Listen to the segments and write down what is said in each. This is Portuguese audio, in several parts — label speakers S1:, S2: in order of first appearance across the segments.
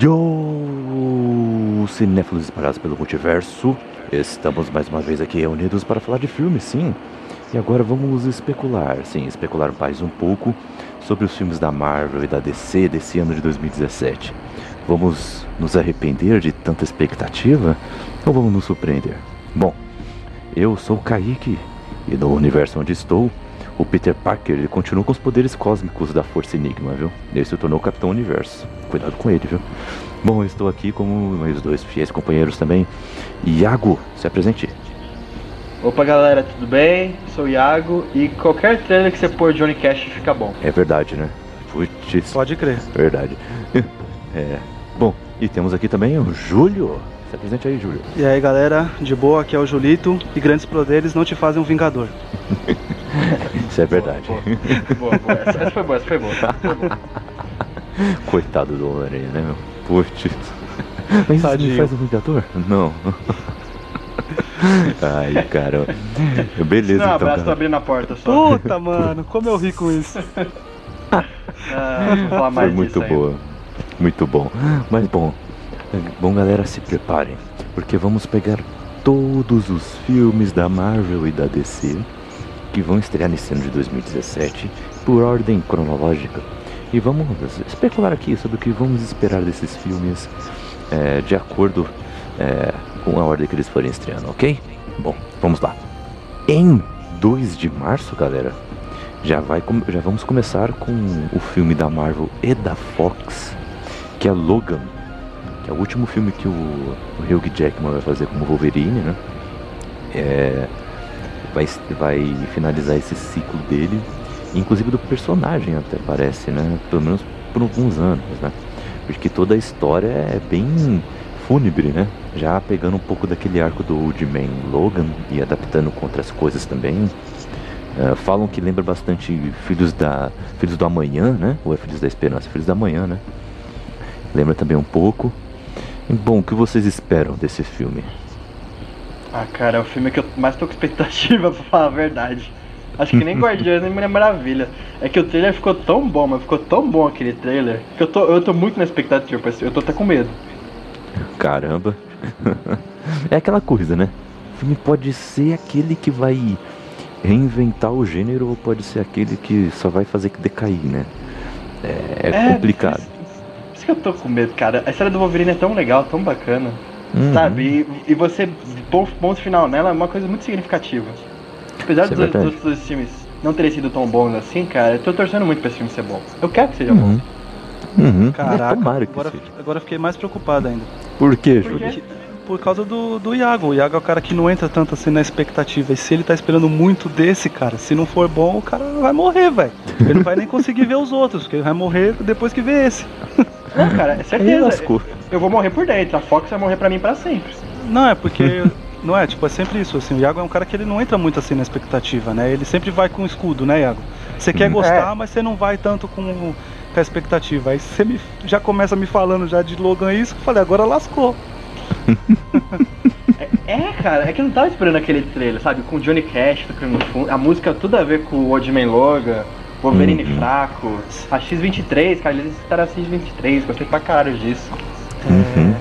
S1: Yo, cinéfilos espalhados pelo multiverso, estamos mais uma vez aqui reunidos para falar de filmes, sim. E agora vamos especular, sim, especular mais um pouco sobre os filmes da Marvel e da DC desse ano de 2017. Vamos nos arrepender de tanta expectativa ou vamos nos surpreender? Bom, eu sou o Kaique e no universo onde estou, o Peter Parker ele continua com os poderes cósmicos da Força Enigma, viu? Ele se tornou o Capitão Universo. Cuidado com ele, viu? Bom, eu estou aqui com meus dois fiéis companheiros também. Iago, se apresente.
S2: Opa galera, tudo bem? Sou o Iago e qualquer trailer que você pôr Johnny Cash fica bom.
S1: É verdade, né? Putz.
S3: Pode crer.
S1: Verdade. É. Bom, e temos aqui também o Júlio. Se apresente aí, Júlio.
S3: E aí galera, de boa, aqui é o Julito e grandes poderes não te fazem um vingador.
S1: Isso é verdade.
S2: Boa, boa, boa. Essa, essa foi boa, essa foi boa. Essa foi boa.
S1: Coitado do Homem-Aranha, né, meu? Putz. Mas isso me faz um Vingador? Não. Ai, cara. Beleza,
S2: Não, um
S1: então.
S2: abraço, tô
S1: cara.
S2: abrindo a porta só.
S3: Puta, mano, como eu ri com isso.
S2: Ah, vou falar
S1: Foi
S2: mais
S1: muito
S2: disso ainda.
S1: boa. Muito bom. Mas bom, bom galera, se preparem, porque vamos pegar todos os filmes da Marvel e da DC que vão estrear nesse ano de 2017 por ordem cronológica. E vamos especular aqui sobre o que vamos esperar desses filmes é, de acordo é, com a ordem que eles forem estreando, ok? Bom, vamos lá. Em 2 de março, galera, já, vai, já vamos começar com o filme da Marvel e da Fox, que é Logan, que é o último filme que o, o Hugh Jackman vai fazer como Wolverine, né? É, vai, vai finalizar esse ciclo dele, inclusive do personagem até parece, né? Pelo menos por alguns anos, né? Porque toda a história é bem fúnebre, né? Já pegando um pouco daquele arco do Old Man Logan e adaptando com outras coisas também. É, falam que lembra bastante Filhos da Filhos do Amanhã, né? Ou é Filhos da Esperança? Filhos da Manhã, né? Lembra também um pouco. Bom, o que vocês esperam desse filme?
S2: Ah, cara, é o filme que eu mais tô com expectativa, pra falar a verdade. Acho que nem Guardiões nem Mulher Maravilha. É que o trailer ficou tão bom, mas ficou tão bom aquele trailer, que eu tô, eu tô muito na expectativa, eu tô até com medo.
S1: Caramba! é aquela coisa, né? O filme pode ser aquele que vai reinventar o gênero ou pode ser aquele que só vai fazer que decair, né? É, é complicado.
S2: Isso, que eu tô com medo, cara. A história do Wolverine é tão legal, tão bacana.
S1: Uhum.
S2: Sabe? E, e você pôr ponto final nela é uma coisa muito significativa. Apesar
S1: é
S2: dos,
S1: verdade.
S2: dos outros filmes não terem sido tão bons assim, cara, eu tô torcendo muito pra esse filme ser bom. Eu quero que seja bom.
S1: Uhum. Uhum.
S3: Caraca,
S1: que
S3: agora, agora eu fiquei mais preocupado ainda.
S1: Por quê,
S2: Por
S1: Júlio?
S2: quê?
S3: Por causa do, do Iago. O Iago é o cara que não entra tanto assim na expectativa. E se ele tá esperando muito desse, cara, se não for bom, o cara vai morrer, velho. Ele não vai nem conseguir ver os outros, porque ele vai morrer depois que vê esse.
S2: Não, cara, é certeza. Eu vou morrer por dentro, a Fox vai morrer pra mim pra sempre.
S3: Não, é porque. Não é, tipo, é sempre isso, assim, o Iago é um cara que ele não entra muito assim na expectativa, né? Ele sempre vai com escudo, né, Iago? Você quer
S1: Hum.
S3: gostar,
S2: É.
S3: mas você não vai tanto com, com a expectativa. Aí você me, já começa me falando já de Logan isso, eu falei, agora lascou.
S2: É, cara, é que eu não tava esperando aquele trailer, sabe? Com o Johnny Cash tocando no fundo, a música tudo a ver com o Old Man Logan, Wolverine
S1: Uhum.
S2: fraco, a X23, cara, eles citaram a X23, gostei pra caralho disso.
S1: Uhum.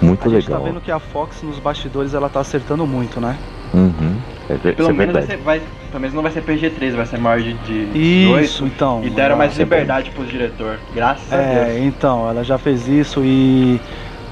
S1: Muito
S3: A gente
S1: legal.
S3: tá vendo que a Fox nos bastidores ela tá acertando muito, né?
S1: Uhum. É,
S2: Pelo
S1: é
S2: menos, vai ser, vai, pelo menos não vai ser PG-13, vai ser maior de, de
S3: Isso,
S2: 18,
S3: então.
S2: E deram mais
S1: é bom.
S2: liberdade pros diretor, graças a
S3: É,
S2: Deus.
S3: então, ela já fez isso e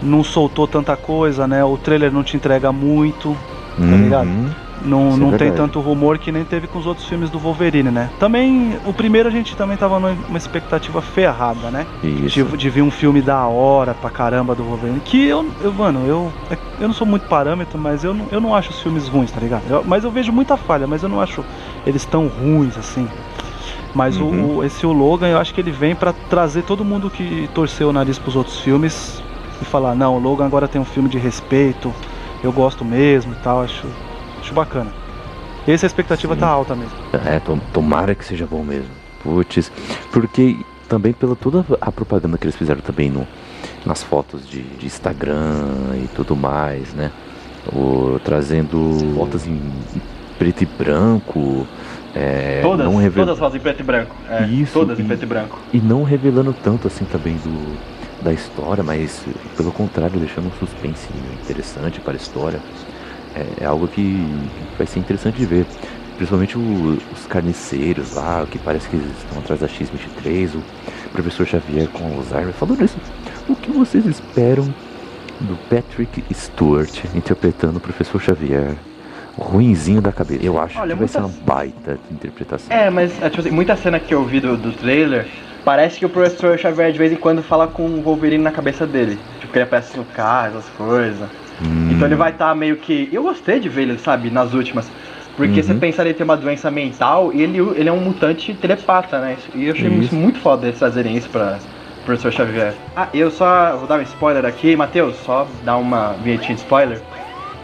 S3: não soltou tanta coisa, né? O trailer não te entrega muito, tá ligado?
S1: Uhum.
S3: Não,
S1: Isso é
S3: não tem tanto rumor que nem teve com os outros filmes do Wolverine, né? Também, o primeiro a gente também tava numa expectativa ferrada, né?
S1: Isso.
S3: De, de ver um filme da hora pra caramba do Wolverine. Que eu, eu mano, eu, eu não sou muito parâmetro, mas eu não, eu não acho os filmes ruins, tá ligado? Eu- mas eu vejo muita falha, mas eu não acho eles tão ruins assim. Mas o-
S1: Uhum.
S3: o, esse o Logan, eu acho que ele vem pra trazer todo mundo que torceu o nariz pros outros filmes e falar: não, o Logan agora tem um filme de respeito, eu gosto mesmo e tal. Acho, acho bacana. Essa expectativa
S1: Sim.
S3: tá alta mesmo.
S1: É, tom- tomara que seja bom mesmo. Putz, porque também pela toda a propaganda que eles fizeram também no, nas fotos de, de Instagram e tudo mais, né? O, trazendo fotos em preto e branco, é,
S2: todas,
S1: não revel-
S2: todas as fotos em preto e branco. É,
S1: Isso,
S2: todas em
S1: e-
S2: preto e branco.
S1: e não revelando tanto assim também do, da história, mas pelo contrário, deixando um suspense interessante para a história. É, é algo que vai ser interessante de ver. Principalmente o, os carniceiros lá, que parece que estão atrás da X-23, o professor Xavier com Alzheimer. Falando isso, o que vocês esperam do Patrick Stewart interpretando o professor Xavier? Ruinzinho da cabeça. Eu acho Olha, que vai ser uma baita interpretação.
S2: É, mas é, tipo assim, muita cena que eu vi do, do trailer Parece que o professor Xavier de vez em quando fala com o Wolverine na cabeça dele. Tipo, que ele aparece no carro, essas coisas. Hum. Então ele vai estar tá meio que. Eu gostei de ver ele, sabe, nas últimas. Porque uhum. você pensa ele ter uma doença mental e ele, ele é um mutante telepata, né? E eu achei isso. isso muito foda eles fazerem isso pra professor Xavier. Ah, eu só vou dar um spoiler aqui, Matheus, só dar uma vinhetinha de spoiler.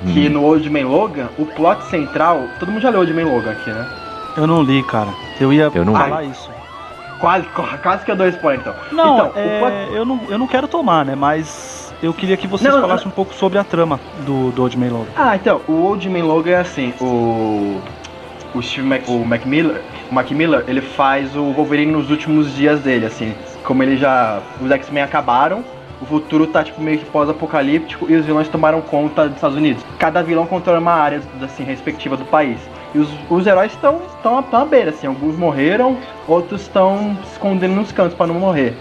S2: Hum. Que no Old Man Logan, o plot central. Todo mundo já leu Old Man Logan aqui, né?
S3: Eu não li, cara. Eu ia eu não falar isso.
S2: Quase, quase que eu dou spoiler então.
S3: Não, então, é, eu, não eu não quero tomar, né? Mas eu queria que vocês não, falassem não. um pouco sobre a trama do, do Old Man Logan.
S2: Ah, então, o Old Man Logan é assim, o. O Steve Mac, o Mac Miller, o Mac Miller, ele faz o Wolverine nos últimos dias dele, assim. Como ele já. Os X-Men acabaram, o futuro tá tipo meio que pós-apocalíptico e os vilões tomaram conta dos Estados Unidos. Cada vilão controla uma área assim respectiva do país. E os, os heróis estão tão, tão à beira, assim, alguns morreram, outros estão se escondendo nos cantos para não morrer.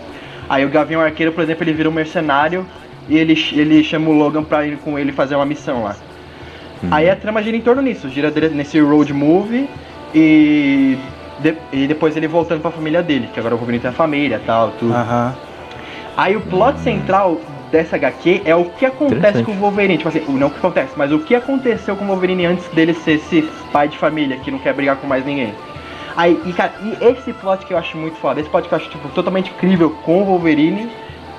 S2: Aí o Gavião Arqueiro, por exemplo, ele vira um mercenário e ele, ele chama o Logan pra ir com ele fazer uma missão lá. Hum. Aí a trama gira em torno nisso, gira nesse road movie e, de, e depois ele voltando pra família dele, que agora o Wolverine tem a família e tal, tudo.
S3: Aham.
S2: Aí o plot central dessa HQ é o que acontece com o Wolverine. Tipo assim, não o que acontece, mas o que aconteceu com o Wolverine antes dele ser esse pai de família que não quer brigar com mais ninguém. Aí, e, cara, e esse plot que eu acho muito foda, esse plot que eu acho tipo, totalmente incrível com o Wolverine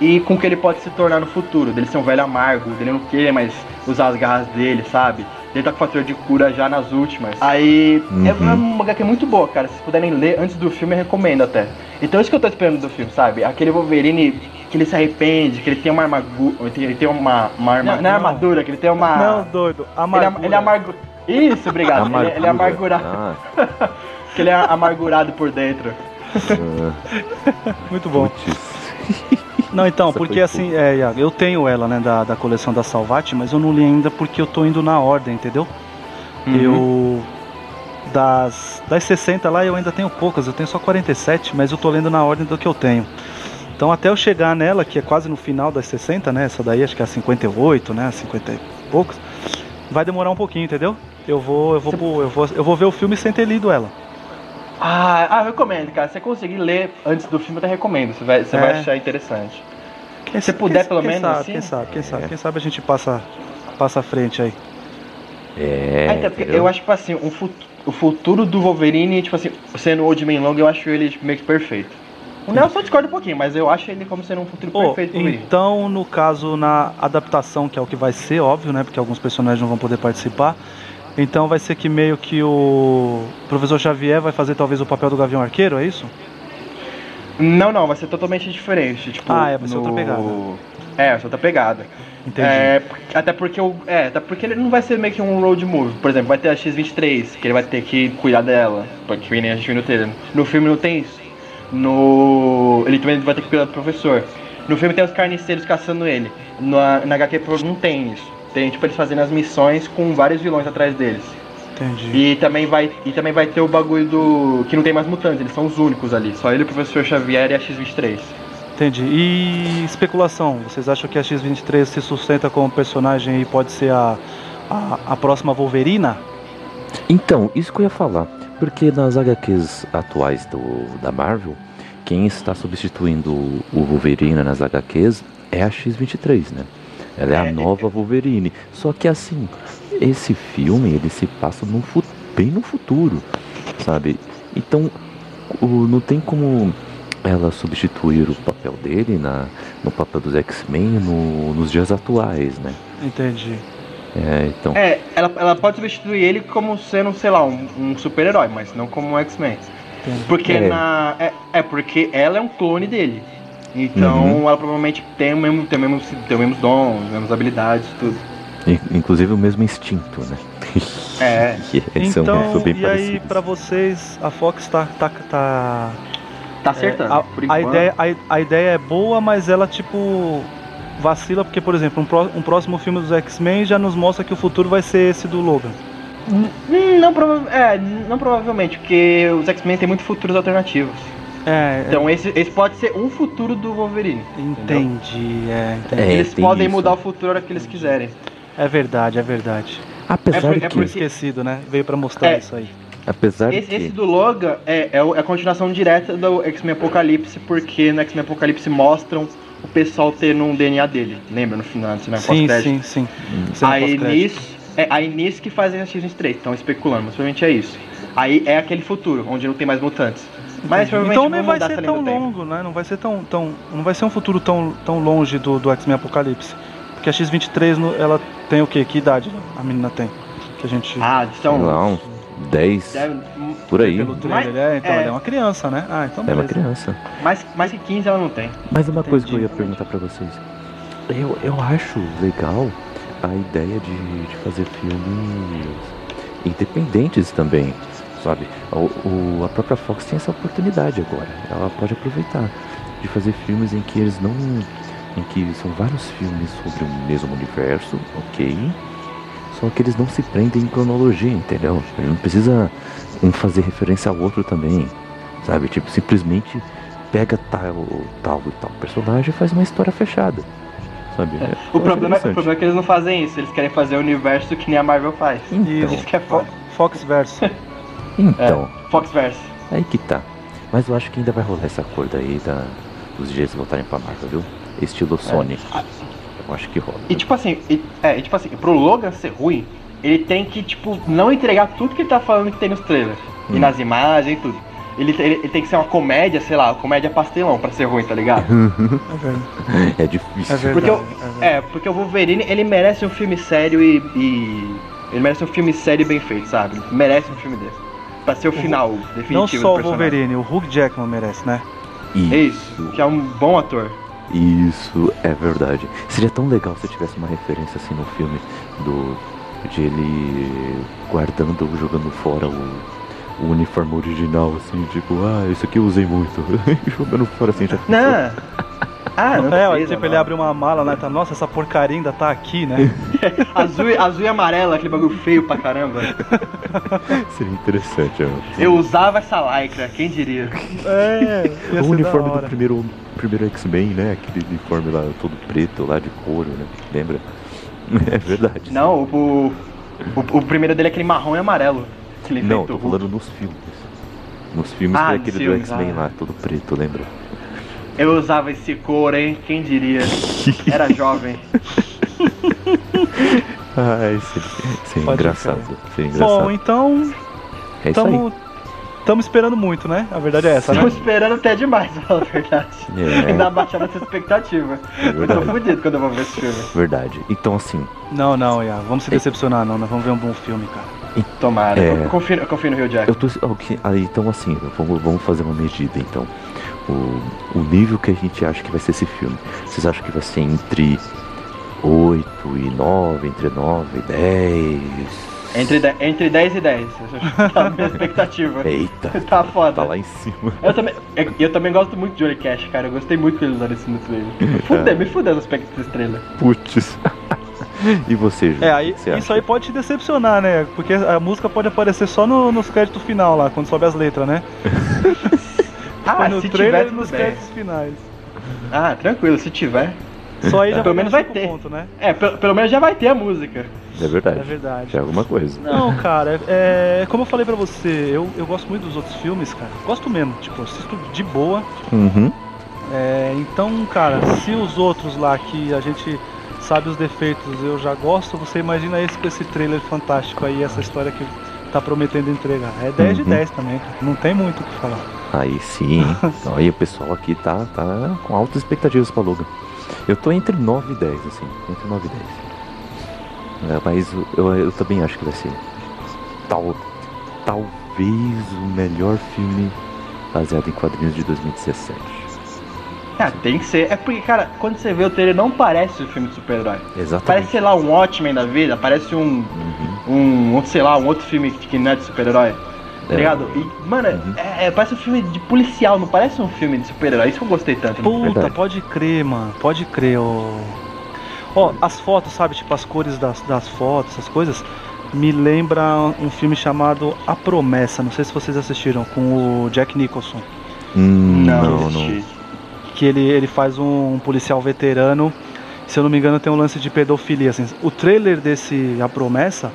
S2: e com o que ele pode se tornar no futuro. Dele ser um velho amargo, dele não querer mais usar as garras dele, sabe? Ele tá com fator de cura já nas últimas. Aí é uhum. é uma HQ muito boa, cara. Se puderem ler antes do filme, eu recomendo até. Então isso que eu tô esperando do filme, sabe? Aquele Wolverine que ele se arrepende, que ele tem uma armadura. Ele tem uma, uma arma, não, não é armadura, que ele tem uma.
S3: Não, doido. Amargura.
S2: Ele é, ele é amargurado. Isso, obrigado. ele, ele, é amargurado. Ah. que ele é amargurado por dentro.
S3: Muito bom. Não, então, Essa porque assim, é, eu tenho ela, né, da, da coleção da Salvati, mas eu não li ainda porque eu tô indo na ordem, entendeu? Uhum. Eu. Das, das 60 lá eu ainda tenho poucas, eu tenho só 47, mas eu tô lendo na ordem do que eu tenho. Então até eu chegar nela, que é quase no final das 60, né? Essa daí acho que é a 58, né? 50 e poucos. Vai demorar um pouquinho, entendeu? Eu vou, eu vou, eu vou, eu vou ver o filme sem ter lido ela.
S2: Ah, ah, eu recomendo, cara. Se você conseguir ler antes do filme, eu até recomendo. Você vai, você é. vai achar interessante. Quem, Se puder, quem, pelo
S3: quem
S2: menos.
S3: Sabe,
S2: assim,
S3: quem sabe, quem sabe, é. quem sabe a gente passa, passa à frente aí.
S1: É.
S2: Ah, então, eu acho, tipo assim, um futuro, o futuro do Wolverine, tipo assim, sendo Old Man Long, eu acho ele tipo, meio que perfeito. O Nelson discorda um pouquinho, mas eu acho ele como sendo um futuro oh, perfeito pro
S3: Então, no caso, na adaptação, que é o que vai ser, óbvio, né? Porque alguns personagens não vão poder participar. Então vai ser que meio que o professor Xavier vai fazer talvez o papel do Gavião Arqueiro, é isso?
S2: Não, não, vai ser totalmente diferente. Tipo,
S3: ah, é, vai ser no... outra pegada.
S2: É, vai ser outra pegada.
S3: Entendi.
S2: É, até porque o, é, até porque ele não vai ser meio que um road movie. Por exemplo, vai ter a X23, que ele vai ter que cuidar dela, porque nem a gente viu no trailer. No filme não tem isso. No. Ele também vai ter que cuidar do professor. No filme tem os carniceiros caçando ele. Na, na HQ não tem isso. Tem tipo eles fazendo as missões com vários vilões atrás deles.
S3: Entendi.
S2: E também vai, e também vai ter o bagulho do. que não tem mais mutantes, eles são os únicos ali. Só ele, o professor Xavier e a X-23.
S3: Entendi. E especulação, vocês acham que a X-23 se sustenta como personagem e pode ser a, a, a próxima Wolverina?
S1: Então, isso que eu ia falar. Porque nas HQs atuais do, da Marvel, quem está substituindo o Wolverine nas HQs é a X-23, né? Ela é a é. nova Wolverine. Só que assim, esse filme ele se passa no, bem no futuro, sabe? Então, o, não tem como ela substituir o papel dele na, no papel dos X-Men no, nos dias atuais, né?
S3: Entendi.
S1: É, então.
S2: É, ela, ela pode substituir ele como sendo, sei lá, um, um super-herói, mas não como um X-Men. Porque é. na. É, é, porque ela é um clone dele. Então uhum. ela provavelmente tem o mesmo, tem o mesmo, tem os mesmos dons, as mesmas habilidades, tudo.
S1: Inclusive o mesmo instinto, né?
S2: É.
S3: então, e aí para vocês, a Fox tá, tá, tá
S2: Tá acertando.
S3: É, a,
S2: por
S3: a ideia, a, a ideia é boa, mas ela, tipo, vacila, porque, por exemplo, um, pró- um próximo filme dos X-Men já nos mostra que o futuro vai ser esse do Logan.
S2: Hum, não, prova é, não provavelmente, porque os X-Men têm muitos futuros alternativos.
S3: É,
S2: Então esse, esse pode ser um futuro do Wolverine.
S3: entendi, é, entendi.
S1: É,
S2: eles podem
S1: isso.
S2: mudar o futuro a hora que eles quiserem.
S3: É verdade, é verdade.
S1: Apesar
S2: É por- é
S1: que,
S2: porque-
S3: Esquecido, né? Veio pra mostrar
S2: É.
S3: isso aí.
S1: apesar
S2: Esse,
S1: que,
S2: esse do Logan é, é é a continuação direta do X-Men Apocalipse, porque no X-Men Apocalipse mostram o pessoal tendo um DNA dele. Lembra no final, né?
S3: Sim,
S2: Pós-crédito?
S3: sim, sim.
S1: Hum.
S3: Cena
S2: Aí nisso, é aí nisso que fazem a X-23, estão especulando, mas provavelmente é isso. Aí é aquele futuro, onde não tem mais mutantes. Mas provavelmente
S3: Então nem vai ser
S2: essa linha
S3: tão
S2: do tempo.
S3: longo, né? Não vai ser tão, tão. Não vai ser um futuro tão, tão longe do, do X-Men Apocalipse. Porque a X-23, no- ela tem o quê? Que idade a menina tem? Que a gente.
S2: Ah,
S1: sei
S2: então.
S1: Lá, uns 10
S2: Deve,
S1: por aí.
S3: Pelo trailer,
S2: Mas-
S3: é, então
S2: é.
S3: ela é uma criança, né? Ah, então
S1: É uma
S3: beleza.
S1: criança.
S2: mais, mais que 15 ela não tem.
S1: Mas uma coisa que eu ia
S3: Entendi.
S1: perguntar pra vocês. Eu, eu acho legal a ideia de, de fazer filmes independentes também, sabe? O, o- a própria Fox tem essa oportunidade agora. Ela pode aproveitar de fazer filmes em que eles não. em que são vários filmes sobre o mesmo universo, ok? Só que eles não se prendem em cronologia, entendeu? Ele não precisa um fazer referência ao outro também, sabe? Tipo, simplesmente pega tal, tal e tal personagem e faz uma história fechada, sabe? Eu
S2: O
S1: acho
S2: problema, o problema é que eles não fazem isso, eles querem fazer o universo que nem a Marvel faz.
S1: Então,
S3: Isso.
S2: Que é foda.
S3: Fox Verso.
S1: então
S2: Foxverse.
S1: aí que tá. Mas eu acho que ainda vai rolar esse acordo aí da, dos dias voltarem pra Marvel, viu? Estilo Sony. Eu acho que rola.
S2: E tipo assim, e, é, e tipo assim, pro Logan ser ruim, ele tem que, tipo, não entregar tudo que ele tá falando que tem nos trailers.
S1: Hum.
S2: E nas imagens e tudo. Ele, ele, ele tem que ser uma comédia, sei lá, comédia pastelão pra ser ruim, tá ligado?
S3: É verdade.
S1: É difícil.
S3: É verdade.
S2: Porque eu-
S3: é.
S2: É, porque o Wolverine, ele merece um filme sério e, e- Ele merece um filme sério e bem feito, sabe? Ele merece um filme desse. Pra ser o final definitivo
S3: Não
S2: do
S3: só o. Wolverine, o Hugh Jackman merece, né?
S2: É isso, que é um bom ator.
S1: Isso é verdade. Seria tão legal se tivesse uma referência assim no filme do de ele guardando, jogando fora o, o uniforme original, assim, tipo, ah, isso aqui eu usei muito. jogando fora assim já.
S2: Não. Ah, não
S3: é,
S2: precisa,
S3: tipo,
S2: não.
S3: ele abre uma mala, né? Tá, nossa, essa porcaria ainda tá aqui, né?
S2: azul, e- azul e amarelo, aquele bagulho feio pra caramba.
S1: Seria interessante, ó.
S2: Eu usava essa lycra, quem diria?
S3: é,
S1: O uniforme do primeiro, primeiro X-Men, né? Aquele uniforme lá todo preto, lá de couro, né? Lembra? É verdade.
S2: Não, o, o, o primeiro dele é aquele marrom e amarelo. Que
S1: Não, tô falando nos filmes. Nos filmes
S2: Ah,
S1: aquele do X-Men
S2: ah.
S1: lá, todo preto, lembra?
S2: Eu usava esse couro, hein? Quem diria? Era jovem.
S1: Ai, seria
S3: Pode
S1: engraçado.
S3: Bom,
S1: engraçado.
S3: então,
S1: é isso aí.
S3: tamo, tamo esperando muito, né? A verdade é essa, né?
S2: Estamos esperando até demais, pra falar a verdade.
S1: É.
S2: Ainda baixando essa expectativa.
S1: É
S2: Eu tô fudido quando eu vou ver esse filme.
S1: Verdade. Então, assim,
S3: Não, não, Iá, vamos se decepcionar, não. Nós vamos ver um bom filme, cara.
S2: Tomara.
S1: É.
S2: Eu, confio, eu confio no Rio Jack.
S1: eu tô. ok, aí, então, assim, vamos, vamos fazer uma medida, então. O, o nível que a gente acha que vai ser esse filme. Vocês acham que vai ser entre 8 e 9, entre 9 e 10?
S2: Entre, de- entre 10 e 10. Essa tá a minha expectativa.
S1: Eita,
S2: Tá foda.
S1: tá lá em cima.
S2: Eu também, eu, eu também gosto muito de Johnny Cash, cara. Eu gostei muito que eles usaram isso no trailer. Me fudeu, me fudeu no aspecto desse trailer.
S1: Putz. e você, Ju?
S3: É, aí,
S1: você
S3: isso
S1: acha?
S3: aí pode te decepcionar, né? Porque a música pode aparecer só no, nos créditos final lá, quando sobe as letras, né?
S2: Ah,
S3: Foi no
S2: se
S3: trailer
S2: tiver,
S3: e nos
S2: bem.
S3: créditos finais.
S2: Ah, tranquilo, se tiver.
S3: Só aí já
S2: Pelo menos vai ter.
S3: pontos, né?
S2: É, pelo, pelo menos já vai ter a música.
S1: É verdade.
S3: É verdade.
S1: É alguma coisa.
S3: Não, cara, é, como eu falei pra você, eu, eu gosto muito dos outros filmes, cara. Gosto mesmo, tipo, assisto de boa.
S1: Uhum.
S3: É, então, cara, se os outros lá que a gente sabe os defeitos eu já gosto, você imagina esse com esse trailer fantástico aí, essa história que tá prometendo entregar. É 10 de
S1: Uhum.
S3: 10 também, cara. Não tem muito o que falar.
S1: Aí sim. Então, aí o pessoal aqui tá, tá com altas expectativas pra Logan. Eu tô entre 9 e 10, assim. Entre 9 e 10. É, mas eu, eu também acho que vai ser. Tal, talvez o melhor filme baseado em quadrinhos de 2017.
S2: Ah, tem que ser. É porque, cara, quando você vê o trailer, não parece um filme de super-herói.
S1: Exatamente.
S2: Parece, sei lá, um Watchmen da vida, parece um,
S1: Uhum.
S2: um, outro, sei lá, um outro filme que, que não é de super-herói. Tá ligado? E, mano,
S1: Uhum.
S2: é, é- parece um filme de policial, não parece um filme de super-herói. Isso que eu gostei tanto. né?
S3: Puta, pode crer, mano. Pode crer, ó. As fotos, sabe? Tipo, as cores das, das fotos, essas coisas. Me lembra um filme chamado A Promessa. Não sei se vocês assistiram, com o Jack Nicholson.
S1: Hum,
S2: Não,
S1: não, não.
S2: assisti.
S3: Que ele, ele faz um, policial veterano. Se eu não me engano, tem um lance de pedofilia. Assim. O trailer desse A Promessa,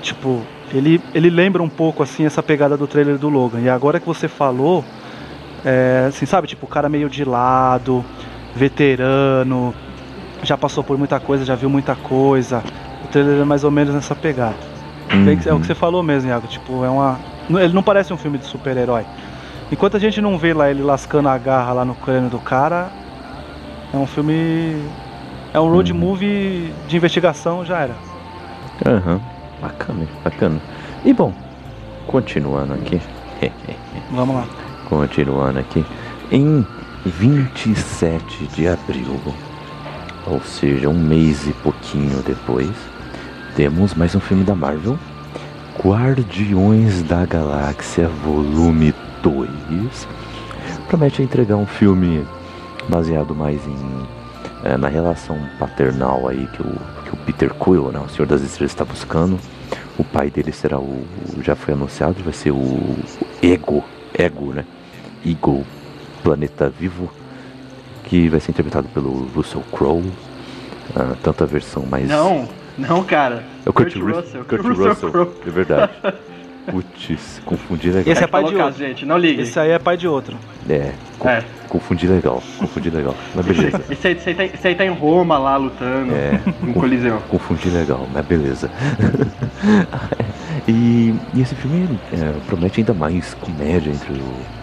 S3: tipo, ele, ele lembra um pouco assim essa pegada do trailer do Logan. E agora que você falou, é, assim, sabe, tipo, o cara meio de lado, veterano, já passou por muita coisa, já viu muita coisa. O trailer é mais ou menos nessa pegada. Que É o
S1: Uhum.
S3: que você falou mesmo, Iago. Tipo, é uma. Ele não parece um filme de super-herói. Enquanto a gente não vê lá ele lascando a garra lá no crânio do cara, é um filme. É um road
S1: Uhum.
S3: movie de investigação, já era.
S1: Aham. Bacana, bacana. E bom, continuando aqui.
S3: Vamos lá.
S1: Continuando aqui. Em 27 de abril, ou seja, um mês e pouquinho depois, temos mais um filme da Marvel. Guardiões da Galáxia Volume 2. Promete entregar um filme baseado mais em é, na relação paternal aí que o, que o Peter Quill, né, o Senhor das Estrelas está buscando. O pai dele será o, já foi anunciado, vai ser o, Ego, Ego, né? Eagle, Planeta Vivo, que vai ser interpretado pelo Russell Crowe. Ah, tanto a versão mais
S2: Não, não, cara.
S1: é o Kurt,
S2: Kurt
S1: Rus-
S2: Russell,
S1: Kurt
S2: Russell
S1: Russell,
S2: Crowe.
S1: é verdade. Putz, confundi legal.
S3: Esse é pai de outro.
S2: gente, não ligue.
S3: Esse aí é pai de outro.
S1: É, co-
S2: É.
S1: confundi legal, confundi legal. Mas beleza.
S2: Esse aí, esse, aí tá, esse aí tá em Roma lá lutando
S1: É.
S2: no Coliseu.
S1: Confundi legal, mas beleza. e, e esse filme é, promete ainda mais comédia entre, o-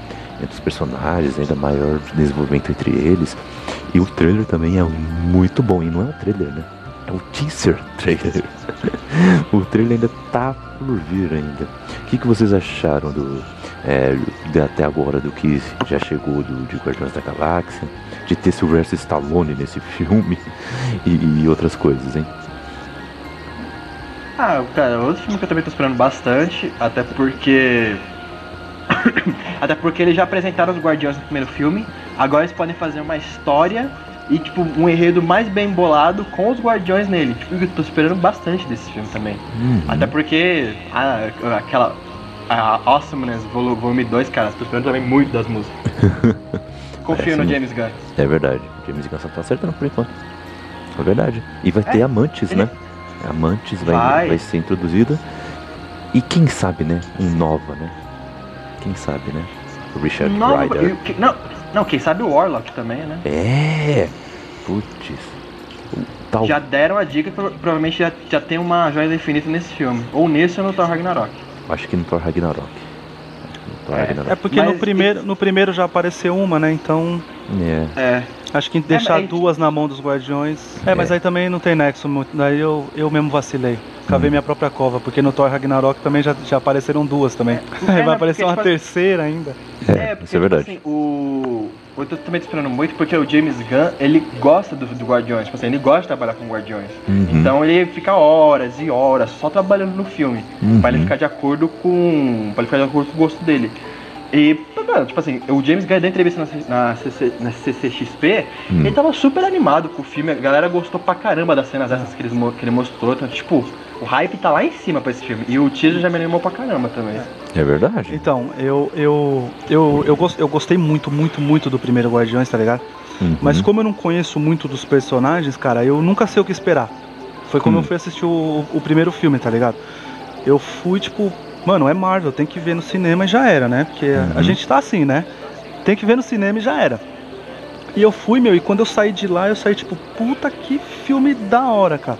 S1: entre os personagens, ainda maior desenvolvimento entre eles. E o trailer também é muito bom. E não é o trailer, né? É o teaser trailer. o trailer ainda tá por vir ainda. O que, que vocês acharam do. é, até agora do que já chegou do, de Guardiões da Galáxia? De ter Sylvester Stallone nesse filme e, e outras coisas, hein?
S2: Ah, cara, outro filme que eu também tô esperando bastante, até porque. até porque eles já apresentaram os Guardiões no primeiro filme, agora eles podem fazer uma história e, tipo, um enredo mais bem bolado com os Guardiões nele. Tipo, eu tô esperando bastante desse filme também.
S1: Uhum.
S2: Até porque a, aquela. A Awesomeness Vol- Volume 2, cara, tô esperando também muito das músicas. Confio
S1: Parece
S2: no James Gunn.
S1: É verdade. James Gunn só tá acertando por enquanto. É verdade. E vai ter
S2: É,
S1: Amantes,
S2: ele-
S1: né? Amantes vai,
S2: Vai.
S1: vai ser introduzida. E quem sabe, né? Um Nova, né? Quem sabe, né? O Richard
S2: Não,
S1: Rider.
S2: eu- que- não, não, quem sabe o Warlock também, né?
S1: É! Putz. Tal...
S2: Já deram a dica que pro- provavelmente já, já tem uma joia do infinito nesse filme. Ou nesse ou no Thor Ragnarok.
S1: Acho que no Thor Ragnarok. Acho que no Thor
S2: É.
S1: Ragnarok.
S3: É porque no
S2: Mas-
S3: primeiro, no primeiro já apareceu uma, né? Então
S1: É.
S2: É.
S3: acho que deixar
S2: mas-
S3: duas na mão dos guardiões. É, mas
S1: É.
S3: aí também não tem nexo muito. Daí eu, eu mesmo vacilei. Cavei
S1: Hum.
S3: minha própria cova, porque no Thor Ragnarok também já, já apareceram duas também.
S2: É,
S3: vai
S2: não,
S3: aparecer
S2: porque,
S3: uma
S2: tipo,
S3: terceira ainda.
S1: É,
S2: porque,
S1: isso é verdade.
S2: Tipo assim, o. Eu tô também esperando muito porque o James Gunn, ele gosta do, do Guardiões. Tipo assim, ele gosta de trabalhar com Guardiões.
S1: Uhum.
S2: Então ele fica horas e horas só trabalhando no filme.
S1: Uhum.
S2: Pra ele ficar de acordo com. Pra ele ficar de acordo com o gosto dele. E, mano, tipo assim, o James Gunn deu entrevista na, C- na, CC na CCXP,
S1: Hum.
S2: ele tava super animado com o filme, a galera gostou pra caramba das cenas essas que, eles, mo- que ele mostrou. Então, tipo, o hype tá lá em cima pra esse filme. E o teaser já me animou pra caramba também.
S1: É verdade.
S3: Então, eu, eu, eu, eu, eu gostei muito, muito, muito do primeiro Guardiões, tá ligado?
S1: Uhum.
S3: Mas como eu não conheço muito dos personagens, cara, eu nunca sei o que esperar. Foi como
S1: Hum.
S3: eu fui assistir o, o primeiro filme, tá ligado? Eu fui, tipo, mano, é Marvel, tem que ver no cinema e já era, né? Porque a
S1: Uhum.
S3: gente tá assim, né? Tem que ver no cinema e já era. E eu fui, meu, e quando eu saí de lá, eu saí tipo, puta que filme da hora, cara.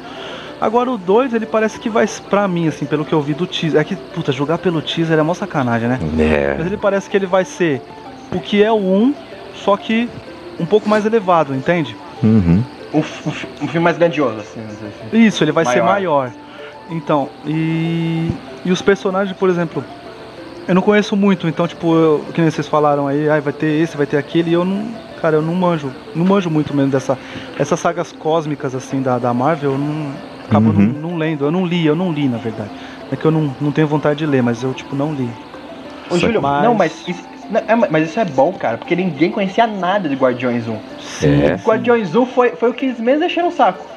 S3: Agora o 2, ele parece que vai, pra mim, assim, pelo que eu vi do teaser. É que, puta, jogar pelo teaser é mó sacanagem, né? Mas
S1: É.
S3: ele parece que ele vai ser o que é o 1, só que um pouco mais elevado, entende?
S1: Uhum.
S2: Um, um um filme mais grandioso, assim, assim.
S3: Isso, ele vai ser
S2: Maior.
S3: Então, e, e os personagens, por exemplo, eu não conheço muito, então, tipo, eu, que nem vocês falaram aí, ai, vai ter esse, vai ter aquele, e eu não, cara, eu não manjo, não manjo muito mesmo dessa, essas sagas cósmicas, assim, da, da Marvel, eu não, acabo
S1: Uhum.
S3: não, não lendo, eu não li, eu não li, na verdade. É que eu não, não tenho vontade de ler, mas eu, tipo, não li.
S2: Ô, Júlio,
S3: Mas-
S2: não, mas isso, não, é, mas isso é bom, cara, porque ninguém conhecia nada de Guardiões 1.
S1: É.
S2: Guardiões 1 foi, foi o que eles mesmos deixaram o saco.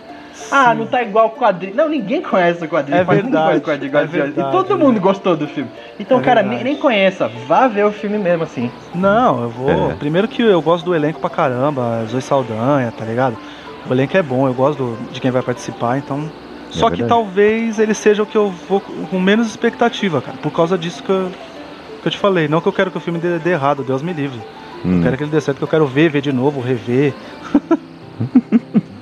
S2: Ah, não tá igual o quadrinho. Não, ninguém conhece o quadrinho.
S3: É
S2: mas
S3: verdade,
S2: conhece o quadrinho
S3: é verdade,
S2: e todo
S3: é
S2: mundo
S3: verdade.
S2: gostou do filme. Então,
S3: É
S2: cara, nem, nem conheça. Vá ver o filme mesmo, assim.
S3: Não, eu vou.
S1: É.
S3: Primeiro que eu gosto do elenco pra caramba, Zoe Saldanha, tá ligado? O elenco é bom, eu gosto do- de quem vai participar, então. Só que talvez ele seja o que eu vou com menos expectativa, cara. Por causa disso que eu, que eu te falei. Não que eu quero que o filme dê, dê errado, Deus me livre.
S1: Hum.
S3: Eu quero que ele dê certo, que eu quero ver, ver de novo, rever.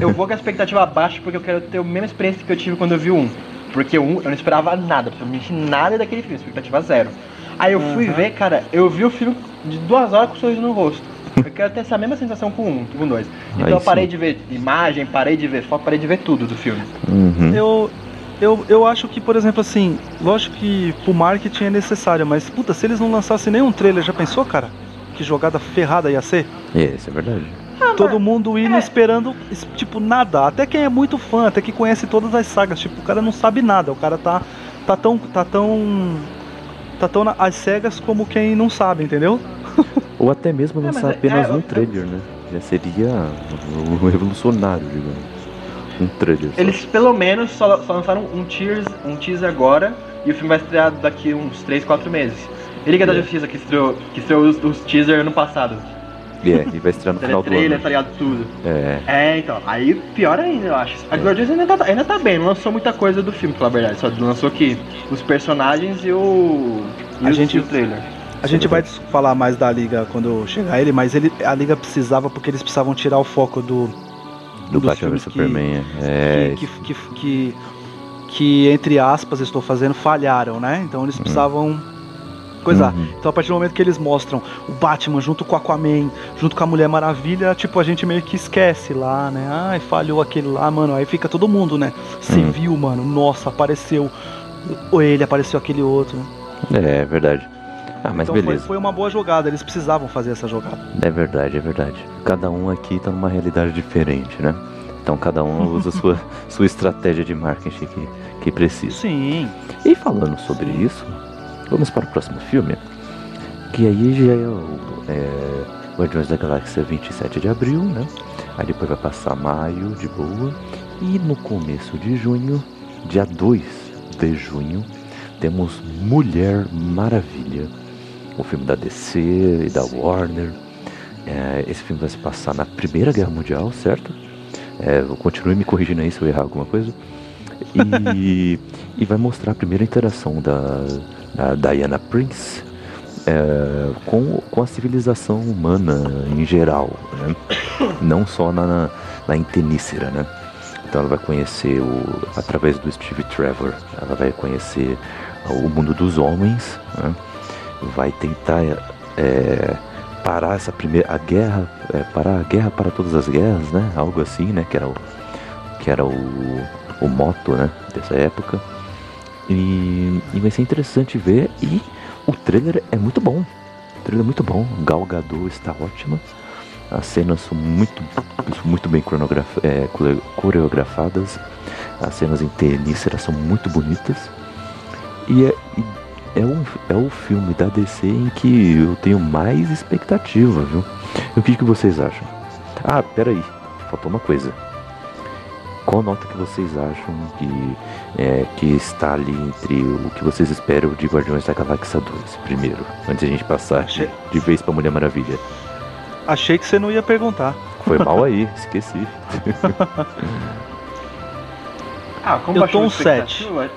S2: Eu vou com a expectativa baixa porque eu quero ter a mesma experiência que eu tive quando eu vi o 1. Porque o 1 eu não esperava nada, absolutamente nada daquele filme, expectativa zero. Aí eu fui
S3: Uhum.
S2: ver, cara, eu vi o filme de duas horas com o sorriso no rosto. Eu quero ter essa mesma sensação com o 1, com o 2. Então
S1: Aí
S2: eu parei
S1: sim.
S2: de ver imagem, parei de ver foto, parei de ver tudo do filme.
S1: Uhum.
S3: Eu, eu, eu acho que, por exemplo, assim, lógico que pro marketing é necessário, mas puta, se eles não lançassem nenhum trailer, já pensou, cara? Que jogada ferrada ia ser?
S1: É, isso é verdade.
S3: Todo mundo indo
S2: é.
S3: esperando, es- tipo, nada. Até quem é muito fã, até que conhece todas as sagas. Tipo, o cara não sabe nada. O cara tá, tá tão. tá tão. tá tão na- às cegas como quem não sabe, entendeu?
S1: Ou até mesmo
S2: É,
S1: lançar
S2: é-
S1: apenas
S2: é,
S1: um
S2: eu-
S1: trailer, né? Já seria um revolucionário, digamos. Um trailer. só.
S2: Eles pelo menos só, só lançaram um teaser, um teaser agora e o filme vai estrear daqui uns 3, 4 meses. Liga da
S1: É.
S2: Justiça que estreou, que estreou os, os teaser ano passado.
S1: É, e vai estrear no final do
S2: Trailer,
S1: ano.
S2: tá ligado? Tudo.
S1: É,
S2: É, então. Aí pior ainda, eu acho. A
S1: É.
S2: Ainda tá, ainda tá bem, não lançou muita coisa do filme, pra falar a verdade. Só lançou aqui os personagens e o. E
S3: A
S2: o,
S3: gente-
S2: o trailer.
S3: A gente vai falar mais da liga quando chegar ele, mas ele, a liga precisava porque eles precisavam tirar o foco do.
S1: do Batman vs
S3: que-
S1: Superman. É,
S3: que, que, que, que, que, entre aspas, estou fazendo, falharam, né? Então eles precisavam coisar.
S1: Uhum.
S3: Então a partir do momento que eles mostram o Batman junto com o Aquaman, junto com a Mulher Maravilha, tipo, a gente meio que esquece lá, né? Ai, falhou aquele lá, mano. Aí fica todo mundo, né? Você
S1: Uhum.
S3: viu, mano? Nossa, apareceu ou ele, apareceu aquele outro.
S1: é, é verdade. Ah, mas
S3: então foi,
S1: beleza.
S3: foi uma boa jogada, eles precisavam fazer essa jogada.
S1: É verdade, é verdade. Cada um aqui tá numa realidade diferente, né? Então cada um usa sua, sua estratégia de marketing que, que precisa.
S3: Sim.
S1: E falando sobre isso, vamos para o próximo filme. Que aí já é o é, Guardiões da Galáxia 27 de abril, né? Aí depois vai passar maio de boa. E no começo de junho, dia 2 de junho, temos Mulher Maravilha. O filme da DC e da Warner. É, esse filme vai se passar na Primeira Guerra Mundial, certo? É, continue me corrigindo aí se eu errar alguma coisa. E, e vai mostrar a primeira interação da, da Diana Prince é, com, com a civilização humana em geral, né? não só na, na Intenícera, né? Então ela vai conhecer, o, através do Steve Trevor, ela vai conhecer o mundo dos homens, né? vai tentar é, parar essa primeira a guerra, é, parar a guerra para todas as guerras, né? Algo assim, né? Que era o que era o, o moto, né? Dessa época. E, e vai ser interessante ver e o trailer é muito bom. O trailer é muito bom. Gal Gadot está ótima. As cenas são muito, muito bem é, core- coreografadas. As cenas em Tenícera são muito bonitas. E é, é, um, é o filme da DC em que eu tenho mais expectativa, viu? E o que, que vocês acham? Ah, peraí, faltou uma coisa. Qual nota que vocês acham que, é, que está ali entre o que vocês esperam de Guardiões da Galáxia 2, primeiro, antes de a gente passar de,
S3: Achei-
S1: de vez pra Mulher Maravilha?
S3: Achei que você não ia perguntar.
S1: Foi mal aí, esqueci.
S2: Ah, como
S3: Eu tô um
S2: a expectativa,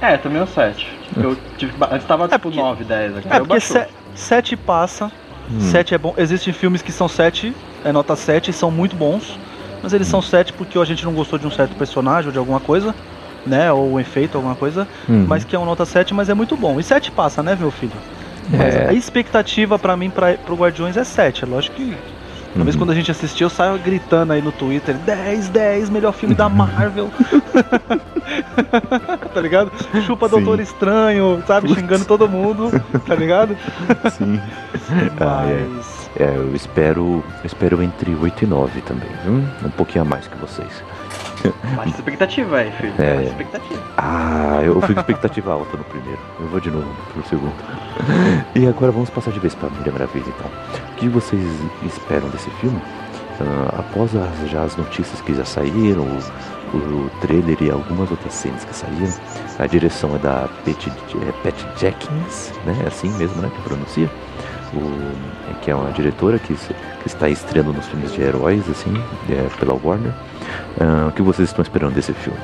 S2: É, também um 7. Eu tive, ba- antes tava tipo
S3: porque-
S2: 9, 10 aqui.
S3: É
S2: eu
S3: porque
S2: baixou.
S3: 7 passa,
S1: Hum.
S3: 7 é bom. Existem filmes que são 7, é nota 7 e são muito bons. Mas eles são 7 porque a gente não gostou de um certo personagem ou de alguma coisa, né? Ou um efeito, alguma coisa.
S1: Hum.
S3: Mas que é um nota 7, mas é muito bom. E 7 passa, né, meu filho?
S1: É.
S3: a expectativa pra mim, pra, pro Guardiões, é 7. É lógico que. Talvez
S1: Uhum.
S3: quando a gente assistir, eu saio gritando aí no Twitter: 10, 10, melhor filme da Marvel. tá ligado? Chupa
S1: Sim.
S3: Doutor Estranho, sabe? Xingando todo mundo, tá ligado?
S1: Sim. Ah, é.
S3: Mas.
S1: É, eu espero, eu espero entre 8 e 9 também, viu? Um pouquinho a mais que vocês.
S2: Baixa expectativa aí, filho.
S1: É.
S2: Baixa expectativa.
S1: Ah, eu fico expectativa alta no primeiro. Eu vou de novo pro segundo. E agora vamos passar de vez pra Mulher Maravilha, então. O que vocês esperam desse filme? Ah, após as, já as notícias que já saíram, o, o trailer e algumas outras cenas que saíram, a direção é da Patty, é, Jenkins, né? É assim mesmo, né? Que pronuncia. O, é, que é uma diretora que, que está estreando nos filmes de heróis, assim, é, pela Warner. Ah, o que vocês estão esperando desse filme?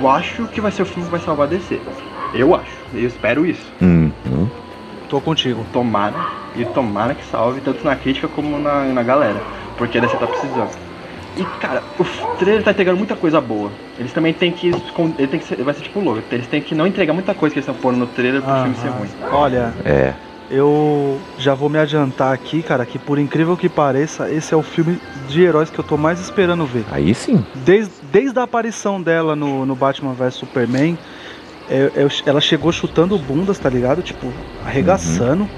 S2: Eu acho que vai ser o filme que vai salvar a DC. Eu acho. Eu espero isso.
S1: Hum, hum.
S3: Tô contigo.
S2: Tomara. E tomara que salve tanto na crítica como na, na galera. Porque a DC tá precisando. E cara, o trailer tá entregando muita coisa boa. Eles também têm que. Ele tem que ser, vai ser tipo o logo. Eles têm que não entregar muita coisa que eles estão pondo no trailer pro filme ser ruim.
S3: Olha,
S1: É.
S3: eu já vou me adiantar aqui, cara, que por incrível que pareça, esse é o filme de heróis que eu tô mais esperando ver.
S1: Aí sim.
S3: Desde, desde a aparição dela no, no Batman vs Superman, é- é- ela chegou chutando bundas, tá ligado? Tipo, arregaçando.